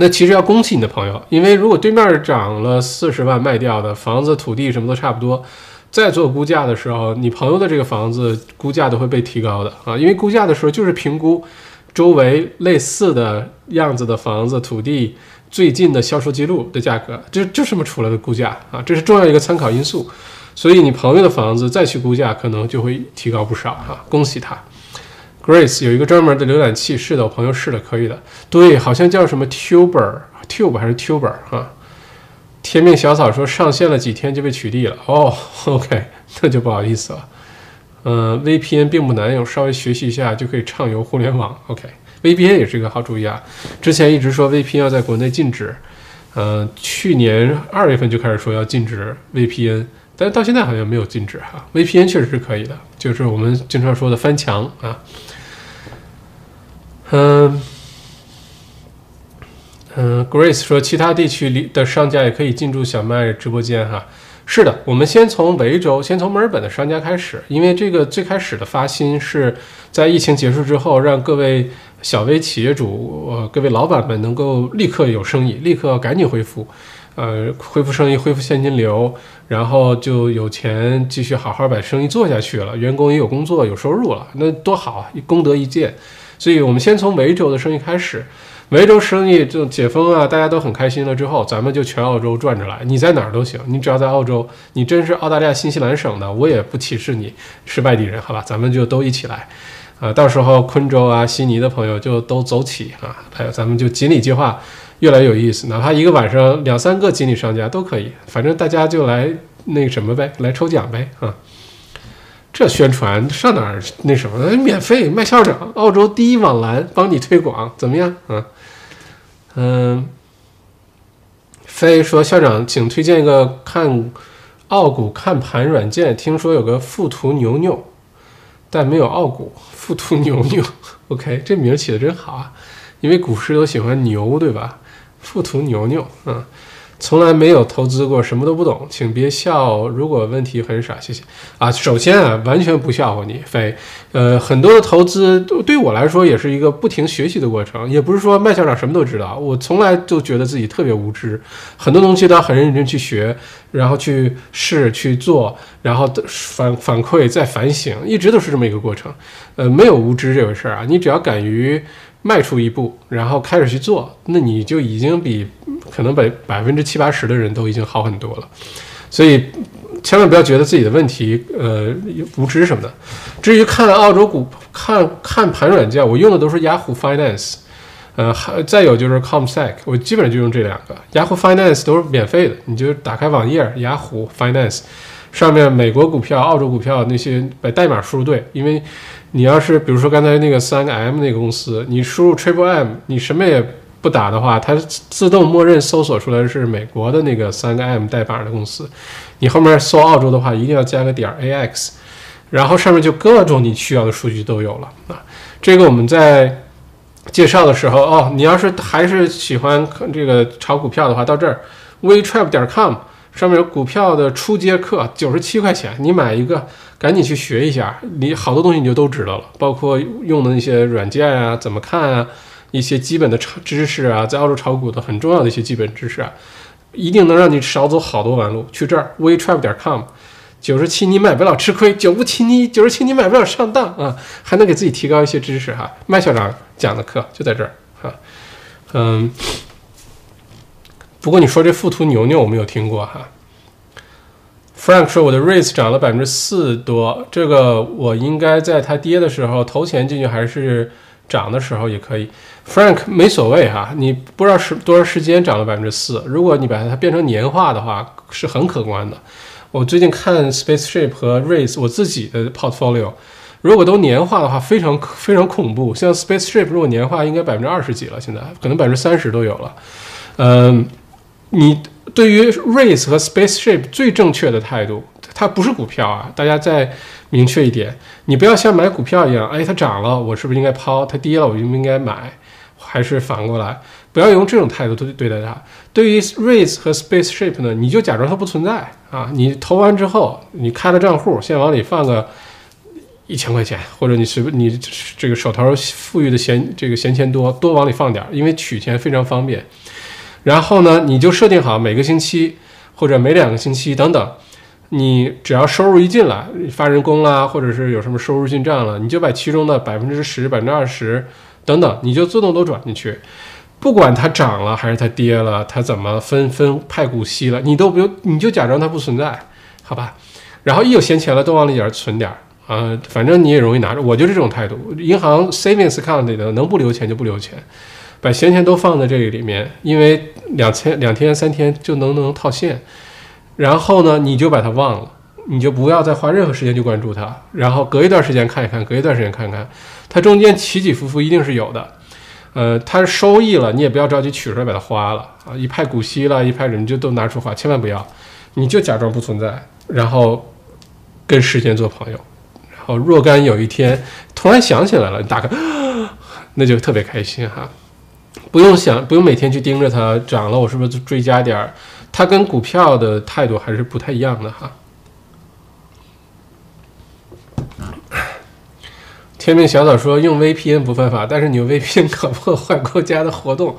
[SPEAKER 1] 那其实要恭喜你的朋友，因为如果对面涨了四十万卖掉的房子、土地什么都差不多，在做估价的时候，你朋友的这个房子估价都会被提高的啊，因为估价的时候就是评估周围类似的样子的房子、土地最近的销售记录的价格，就就这么出来的估价啊，这是重要一个参考因素，所以你朋友的房子再去估价，可能就会提高不少哈，恭喜他。Grace 有一个专门的浏览器，是的，我朋友试了，可以的。对，好像叫什么 Tuber，Tube 还是 Tuber 啊？天命小草说上线了几天就被取缔了。哦，OK，那就不好意思了。嗯，VPN 并不难用，稍微学习一下就可以畅游互联网。OK，VPN 也是一个好主意啊。之前一直说 VPN 要在国内禁止，嗯，去年二月份就开始说要禁止 VPN，但是到现在好像没有禁止哈。VPN 确实是可以的，就是我们经常说的翻墙啊。嗯嗯，Grace 说，其他地区里的商家也可以进驻小麦直播间哈。是的，我们先从维州，先从墨尔本的商家开始，因为这个最开始的发心是在疫情结束之后，让各位小微企业主、呃各位老板们能够立刻有生意，立刻赶紧恢复，呃恢复生意，恢复现金流，然后就有钱继续好好把生意做下去了，员工也有工作有收入了，那多好啊，功德一件。所以我们先从维州的生意开始，维州生意就解封啊，大家都很开心了之后，咱们就全澳洲转着来。你在哪儿都行，你只要在澳洲，你真是澳大利亚新西兰省的，我也不歧视你是外地人，好吧？咱们就都一起来，啊，到时候昆州啊、悉尼的朋友就都走起啊，还有咱们就锦鲤计划越来越有意思，哪怕一个晚上两三个锦鲤商家都可以，反正大家就来那个什么呗，来抽奖呗，啊。这宣传上哪儿那什么？免费卖校长，澳洲第一网蓝帮你推广，怎么样？啊，嗯，飞说校长，请推荐一个看澳股看盘软件。听说有个富途牛牛，但没有澳股。富途牛牛，OK，这名起的真好啊，因为股市都喜欢牛，对吧？富途牛牛，嗯。从来没有投资过，什么都不懂，请别笑。如果问题很傻，谢谢啊。首先啊，完全不笑话你，飞。呃，很多的投资对我来说也是一个不停学习的过程，也不是说麦校长什么都知道。我从来就觉得自己特别无知，很多东西都要很认真去学，然后去试去做，然后反反馈再反省，一直都是这么一个过程。呃，没有无知这回事儿啊，你只要敢于。迈出一步，然后开始去做，那你就已经比可能百百分之七八十的人都已经好很多了。所以千万不要觉得自己的问题，呃，无知什么的。至于看澳洲股、看看盘软件，我用的都是雅虎 Finance，呃，还再有就是 Comsec，我基本上就用这两个。雅虎 Finance 都是免费的，你就打开网页，雅虎 Finance 上面美国股票、澳洲股票那些把代码输入对，因为。你要是比如说刚才那个三个 M 那个公司，你输入 Triple M，你什么也不打的话，它自动默认搜索出来是美国的那个三个 M 代码的公司。你后面搜澳洲的话，一定要加个点 AX，然后上面就各种你需要的数据都有了啊。这个我们在介绍的时候哦，你要是还是喜欢这个炒股票的话，到这儿 WeTrap 点 com 上面有股票的初阶课，九十七块钱，你买一个。赶紧去学一下，你好多东西你就都知道了，包括用的那些软件啊，怎么看啊，一些基本的炒知识啊，在澳洲炒股的很重要的一些基本知识啊，一定能让你少走好多弯路。去这儿 wetrap 点 com，九十七你买不了吃亏，九不七你九十七你买不了上当啊，还能给自己提高一些知识哈。麦校长讲的课就在这儿哈，嗯，不过你说这富途牛牛我没有听过哈。Frank 说：“我的 raise 涨了百分之四多，这个我应该在它跌的时候投钱进去，还是涨的时候也可以。Frank 没所谓哈，你不知道是多长时间涨了百分之四。如果你把它变成年化的话，是很可观的。我最近看 Spaceship 和 raise 我自己的 portfolio，如果都年化的话，非常非常恐怖。像 Spaceship 如果年化应该百分之二十几了，现在可能百分之三十都有了。嗯，你。”对于 Race 和 Spaceship 最正确的态度，它不是股票啊，大家再明确一点，你不要像买股票一样，哎，它涨了，我是不是应该抛？它跌了，我应不应该买？还是反过来，不要用这种态度对对待它。对于 Race 和 Spaceship 呢，你就假装它不存在啊，你投完之后，你开了账户，先往里放个一千块钱，或者你随便你这个手头富裕的闲这个闲钱多多往里放点，因为取钱非常方便。然后呢，你就设定好每个星期或者每两个星期等等，你只要收入一进来，发人工啦，或者是有什么收入进账了，你就把其中的百分之十、百分之二十等等，你就自动都转进去。不管它涨了还是它跌了，它怎么分分派股息了，你都不用，你就假装它不存在，好吧？然后一有闲钱了，都往里边存点儿啊，反正你也容易拿着。我就这种态度，银行 savings account 里的能不留钱就不留钱。把闲钱都放在这个里面，因为两千两天三天就能能套现，然后呢，你就把它忘了，你就不要再花任何时间去关注它，然后隔一段时间看一看，隔一段时间看看，它中间起起伏伏一定是有的，呃，它收益了，你也不要着急取出来把它花了啊，一派股息了，一派人就都拿出花，千万不要，你就假装不存在，然后跟时间做朋友，然后若干有一天突然想起来了，你打开，那就特别开心哈。不用想，不用每天去盯着它涨了，我是不是追加点儿？它跟股票的态度还是不太一样的哈。天命小草说用 VPN 不犯法，但是你用 VPN 搞破坏国家的活动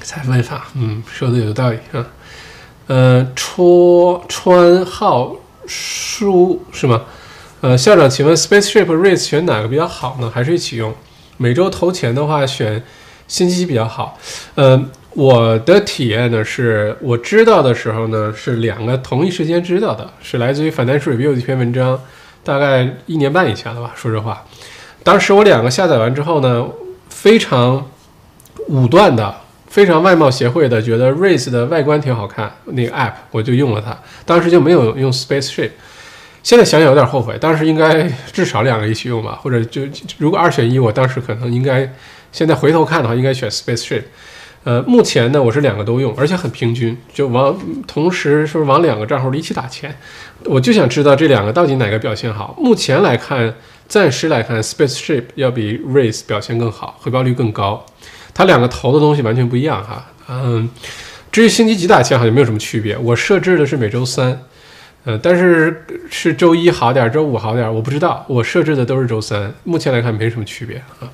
[SPEAKER 1] 才犯法。嗯，说的有道理啊。嗯，川川浩书是吗？呃，校长，请问 Spaceship Race 选哪个比较好呢？还是一起用？每周投钱的话选。信息比较好，呃，我的体验呢是，我知道的时候呢是两个同一时间知道的，是来自于 Financial Review 的一篇文章，大概一年半以前了吧。说实话，当时我两个下载完之后呢，非常武断的，非常外貌协会的，觉得 Race 的外观挺好看，那个 App 我就用了它，当时就没有用 Spaceship。现在想想有点后悔，当时应该至少两个一起用吧，或者就如果二选一，我当时可能应该。现在回头看的话，应该选 Spaceship。呃，目前呢，我是两个都用，而且很平均，就往同时是不是往两个账户里一起打钱。我就想知道这两个到底哪个表现好。目前来看，暂时来看，Spaceship 要比 Race 表现更好，回报率更高。它两个投的东西完全不一样哈。嗯，至于星期几打钱好像没有什么区别。我设置的是每周三，呃，但是是周一好点，周五好点，我不知道。我设置的都是周三，目前来看没什么区别啊。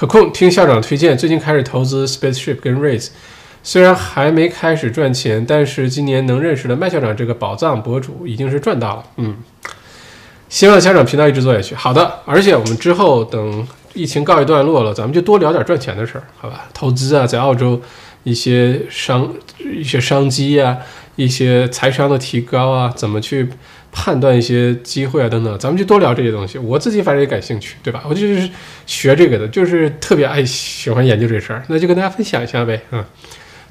[SPEAKER 1] 可控，听校长推荐，最近开始投资 Spaceship 跟 Race，虽然还没开始赚钱，但是今年能认识的麦校长这个宝藏博主已经是赚到了。嗯，希望校长频道一直做下去。好的，而且我们之后等疫情告一段落了，咱们就多聊点赚钱的事儿，好吧？投资啊，在澳洲一些商一些商机啊，一些财商的提高啊，怎么去？判断一些机会啊，等等，咱们就多聊这些东西。我自己反正也感兴趣，对吧？我就是学这个的，就是特别爱喜欢研究这事儿，那就跟大家分享一下呗。嗯，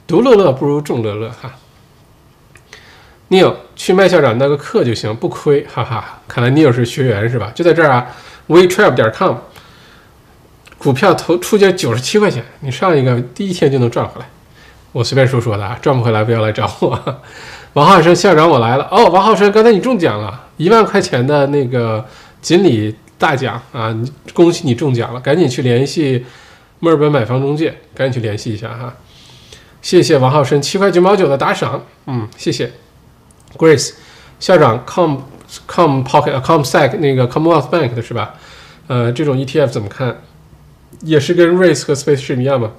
[SPEAKER 1] 独乐乐不如众乐乐哈。Neil 去麦校长那个课就行，不亏，哈哈。看来 Neil 是学员是吧？就在这儿啊，WeTrap 点 com，股票投出价九十七块钱，你上一个第一天就能赚回来。我随便说说的啊，赚不回来不要来找我。王浩生校长，我来了哦！王浩生，刚才你中奖了一万块钱的那个锦鲤大奖啊！恭喜你中奖了，赶紧去联系墨尔本买房中介，赶紧去联系一下哈！谢谢王浩生七块九毛九的打赏，嗯，谢谢 Grace 校长，Com Com Pocket Com Sec 那个 come out Bank 的是吧？呃，这种 ETF 怎么看？也是跟 Race 和 Spaceship 一样吗？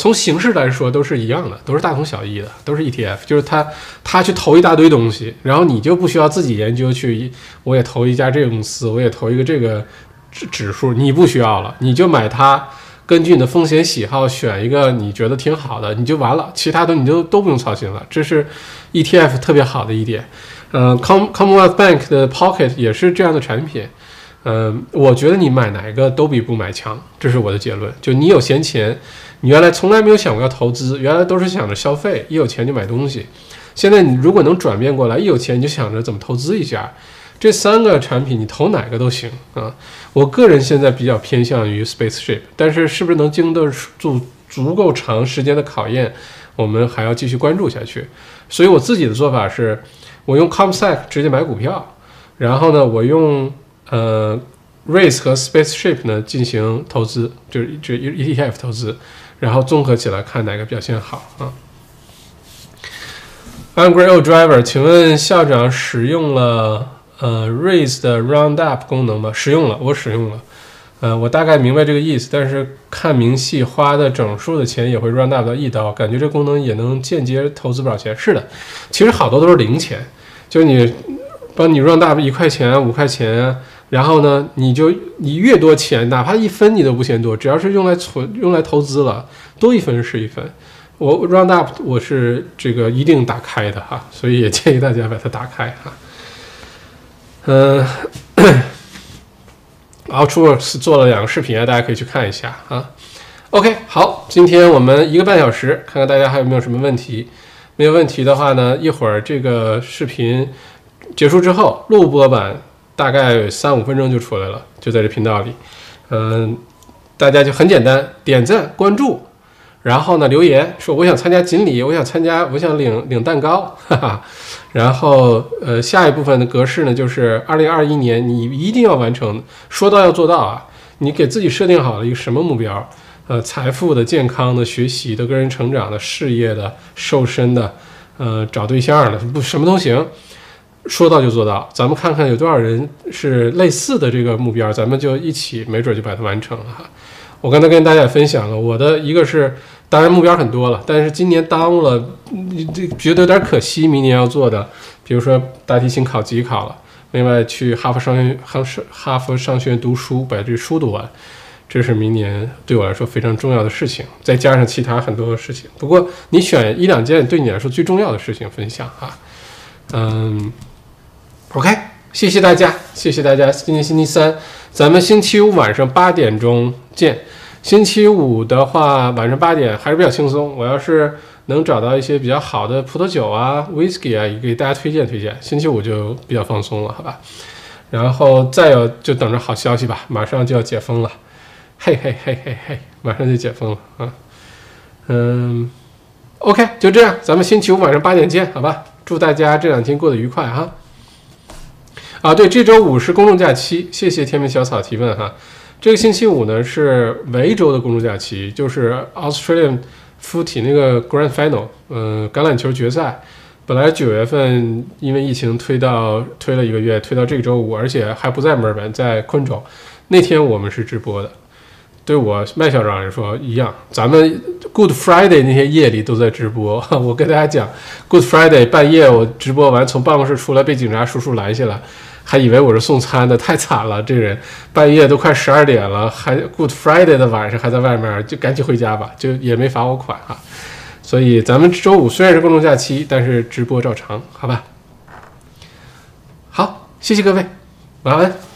[SPEAKER 1] 从形式来说都是一样的，都是大同小异的，都是 ETF，就是他他去投一大堆东西，然后你就不需要自己研究去，我也投一家这个公司，我也投一个这个指指数，你不需要了，你就买它，根据你的风险喜好选一个你觉得挺好的，你就完了，其他的你就都不用操心了，这是 ETF 特别好的一点。嗯，Com Commonwealth Bank 的 Pocket 也是这样的产品。嗯，我觉得你买哪个都比不买强，这是我的结论。就你有闲钱。你原来从来没有想过要投资，原来都是想着消费，一有钱就买东西。现在你如果能转变过来，一有钱你就想着怎么投资一下。这三个产品你投哪个都行啊。我个人现在比较偏向于 Spaceship，但是是不是能经得住足够长时间的考验，我们还要继续关注下去。所以我自己的做法是，我用 Comsec 直接买股票，然后呢，我用呃 Race 和 Spaceship 呢进行投资，就是就 ETF 投资，然后综合起来看哪个表现好啊。Angry Old Driver，请问校长使用了呃 Raise 的 Roundup 功能吗？使用了，我使用了。呃，我大概明白这个意思，但是看明细花的整数的钱也会 Round up 到一刀，感觉这功能也能间接投资不少钱。是的，其实好多都是零钱，就是你帮你 Round up 一块钱、五块钱，然后呢，你就你越多钱，哪怕一分你都不嫌多，只要是用来存、用来投资了，多一分是一分。我 round up 我是这个一定打开的哈，所以也建议大家把它打开哈。嗯。Outworks 做了两个视频啊，大家可以去看一下啊。OK，好，今天我们一个半小时，看看大家还有没有什么问题。没有问题的话呢，一会儿这个视频结束之后，录播版大概三五分钟就出来了，就在这频道里。嗯，大家就很简单，点赞、关注。然后呢，留言说我想参加锦鲤，我想参加，我想领领蛋糕，哈哈。然后呃，下一部分的格式呢，就是二零二一年你一定要完成，说到要做到啊。你给自己设定好了一个什么目标？呃，财富的、健康的、学习的、个人成长的、事业的、瘦身的，呃，找对象的，不什么都行，说到就做到。咱们看看有多少人是类似的这个目标，咱们就一起，没准就把它完成了哈。我刚才跟大家分享了，我的一个是，当然目标很多了，但是今年耽误了，这觉得有点可惜。明年要做的，比如说大提琴考级考了，另外去哈佛商学哈哈佛商学院读书，把这书读完，这是明年对我来说非常重要的事情。再加上其他很多的事情，不过你选一两件对你来说最重要的事情分享哈。嗯，OK，谢谢大家，谢谢大家。今天星期三。咱们星期五晚上八点钟见。星期五的话，晚上八点还是比较轻松。我要是能找到一些比较好的葡萄酒啊、whisky 啊，也给大家推荐推荐。星期五就比较放松了，好吧？然后再有就等着好消息吧，马上就要解封了，嘿嘿嘿嘿嘿，马上就解封了啊。嗯，OK，就这样，咱们星期五晚上八点见，好吧？祝大家这两天过得愉快哈。啊对，这周五是公众假期，谢谢天命小草提问哈。这个星期五呢是维州的公众假期，就是 Australian Footy 那个 Grand Final，嗯，橄榄球决赛，本来九月份因为疫情推到推了一个月，推到这个周五，而且还不在墨尔本，在昆州。那天我们是直播的，对我麦校长来说一样，咱们 Good Friday 那天夜里都在直播。我跟大家讲，Good Friday 半夜我直播完，从办公室出来被警察叔叔拦下来。还以为我是送餐的，太惨了！这人半夜都快十二点了，还 Good Friday 的晚上还在外面，就赶紧回家吧，就也没罚我款哈。所以咱们周五虽然是公众假期，但是直播照常，好吧？好，谢谢各位，晚安。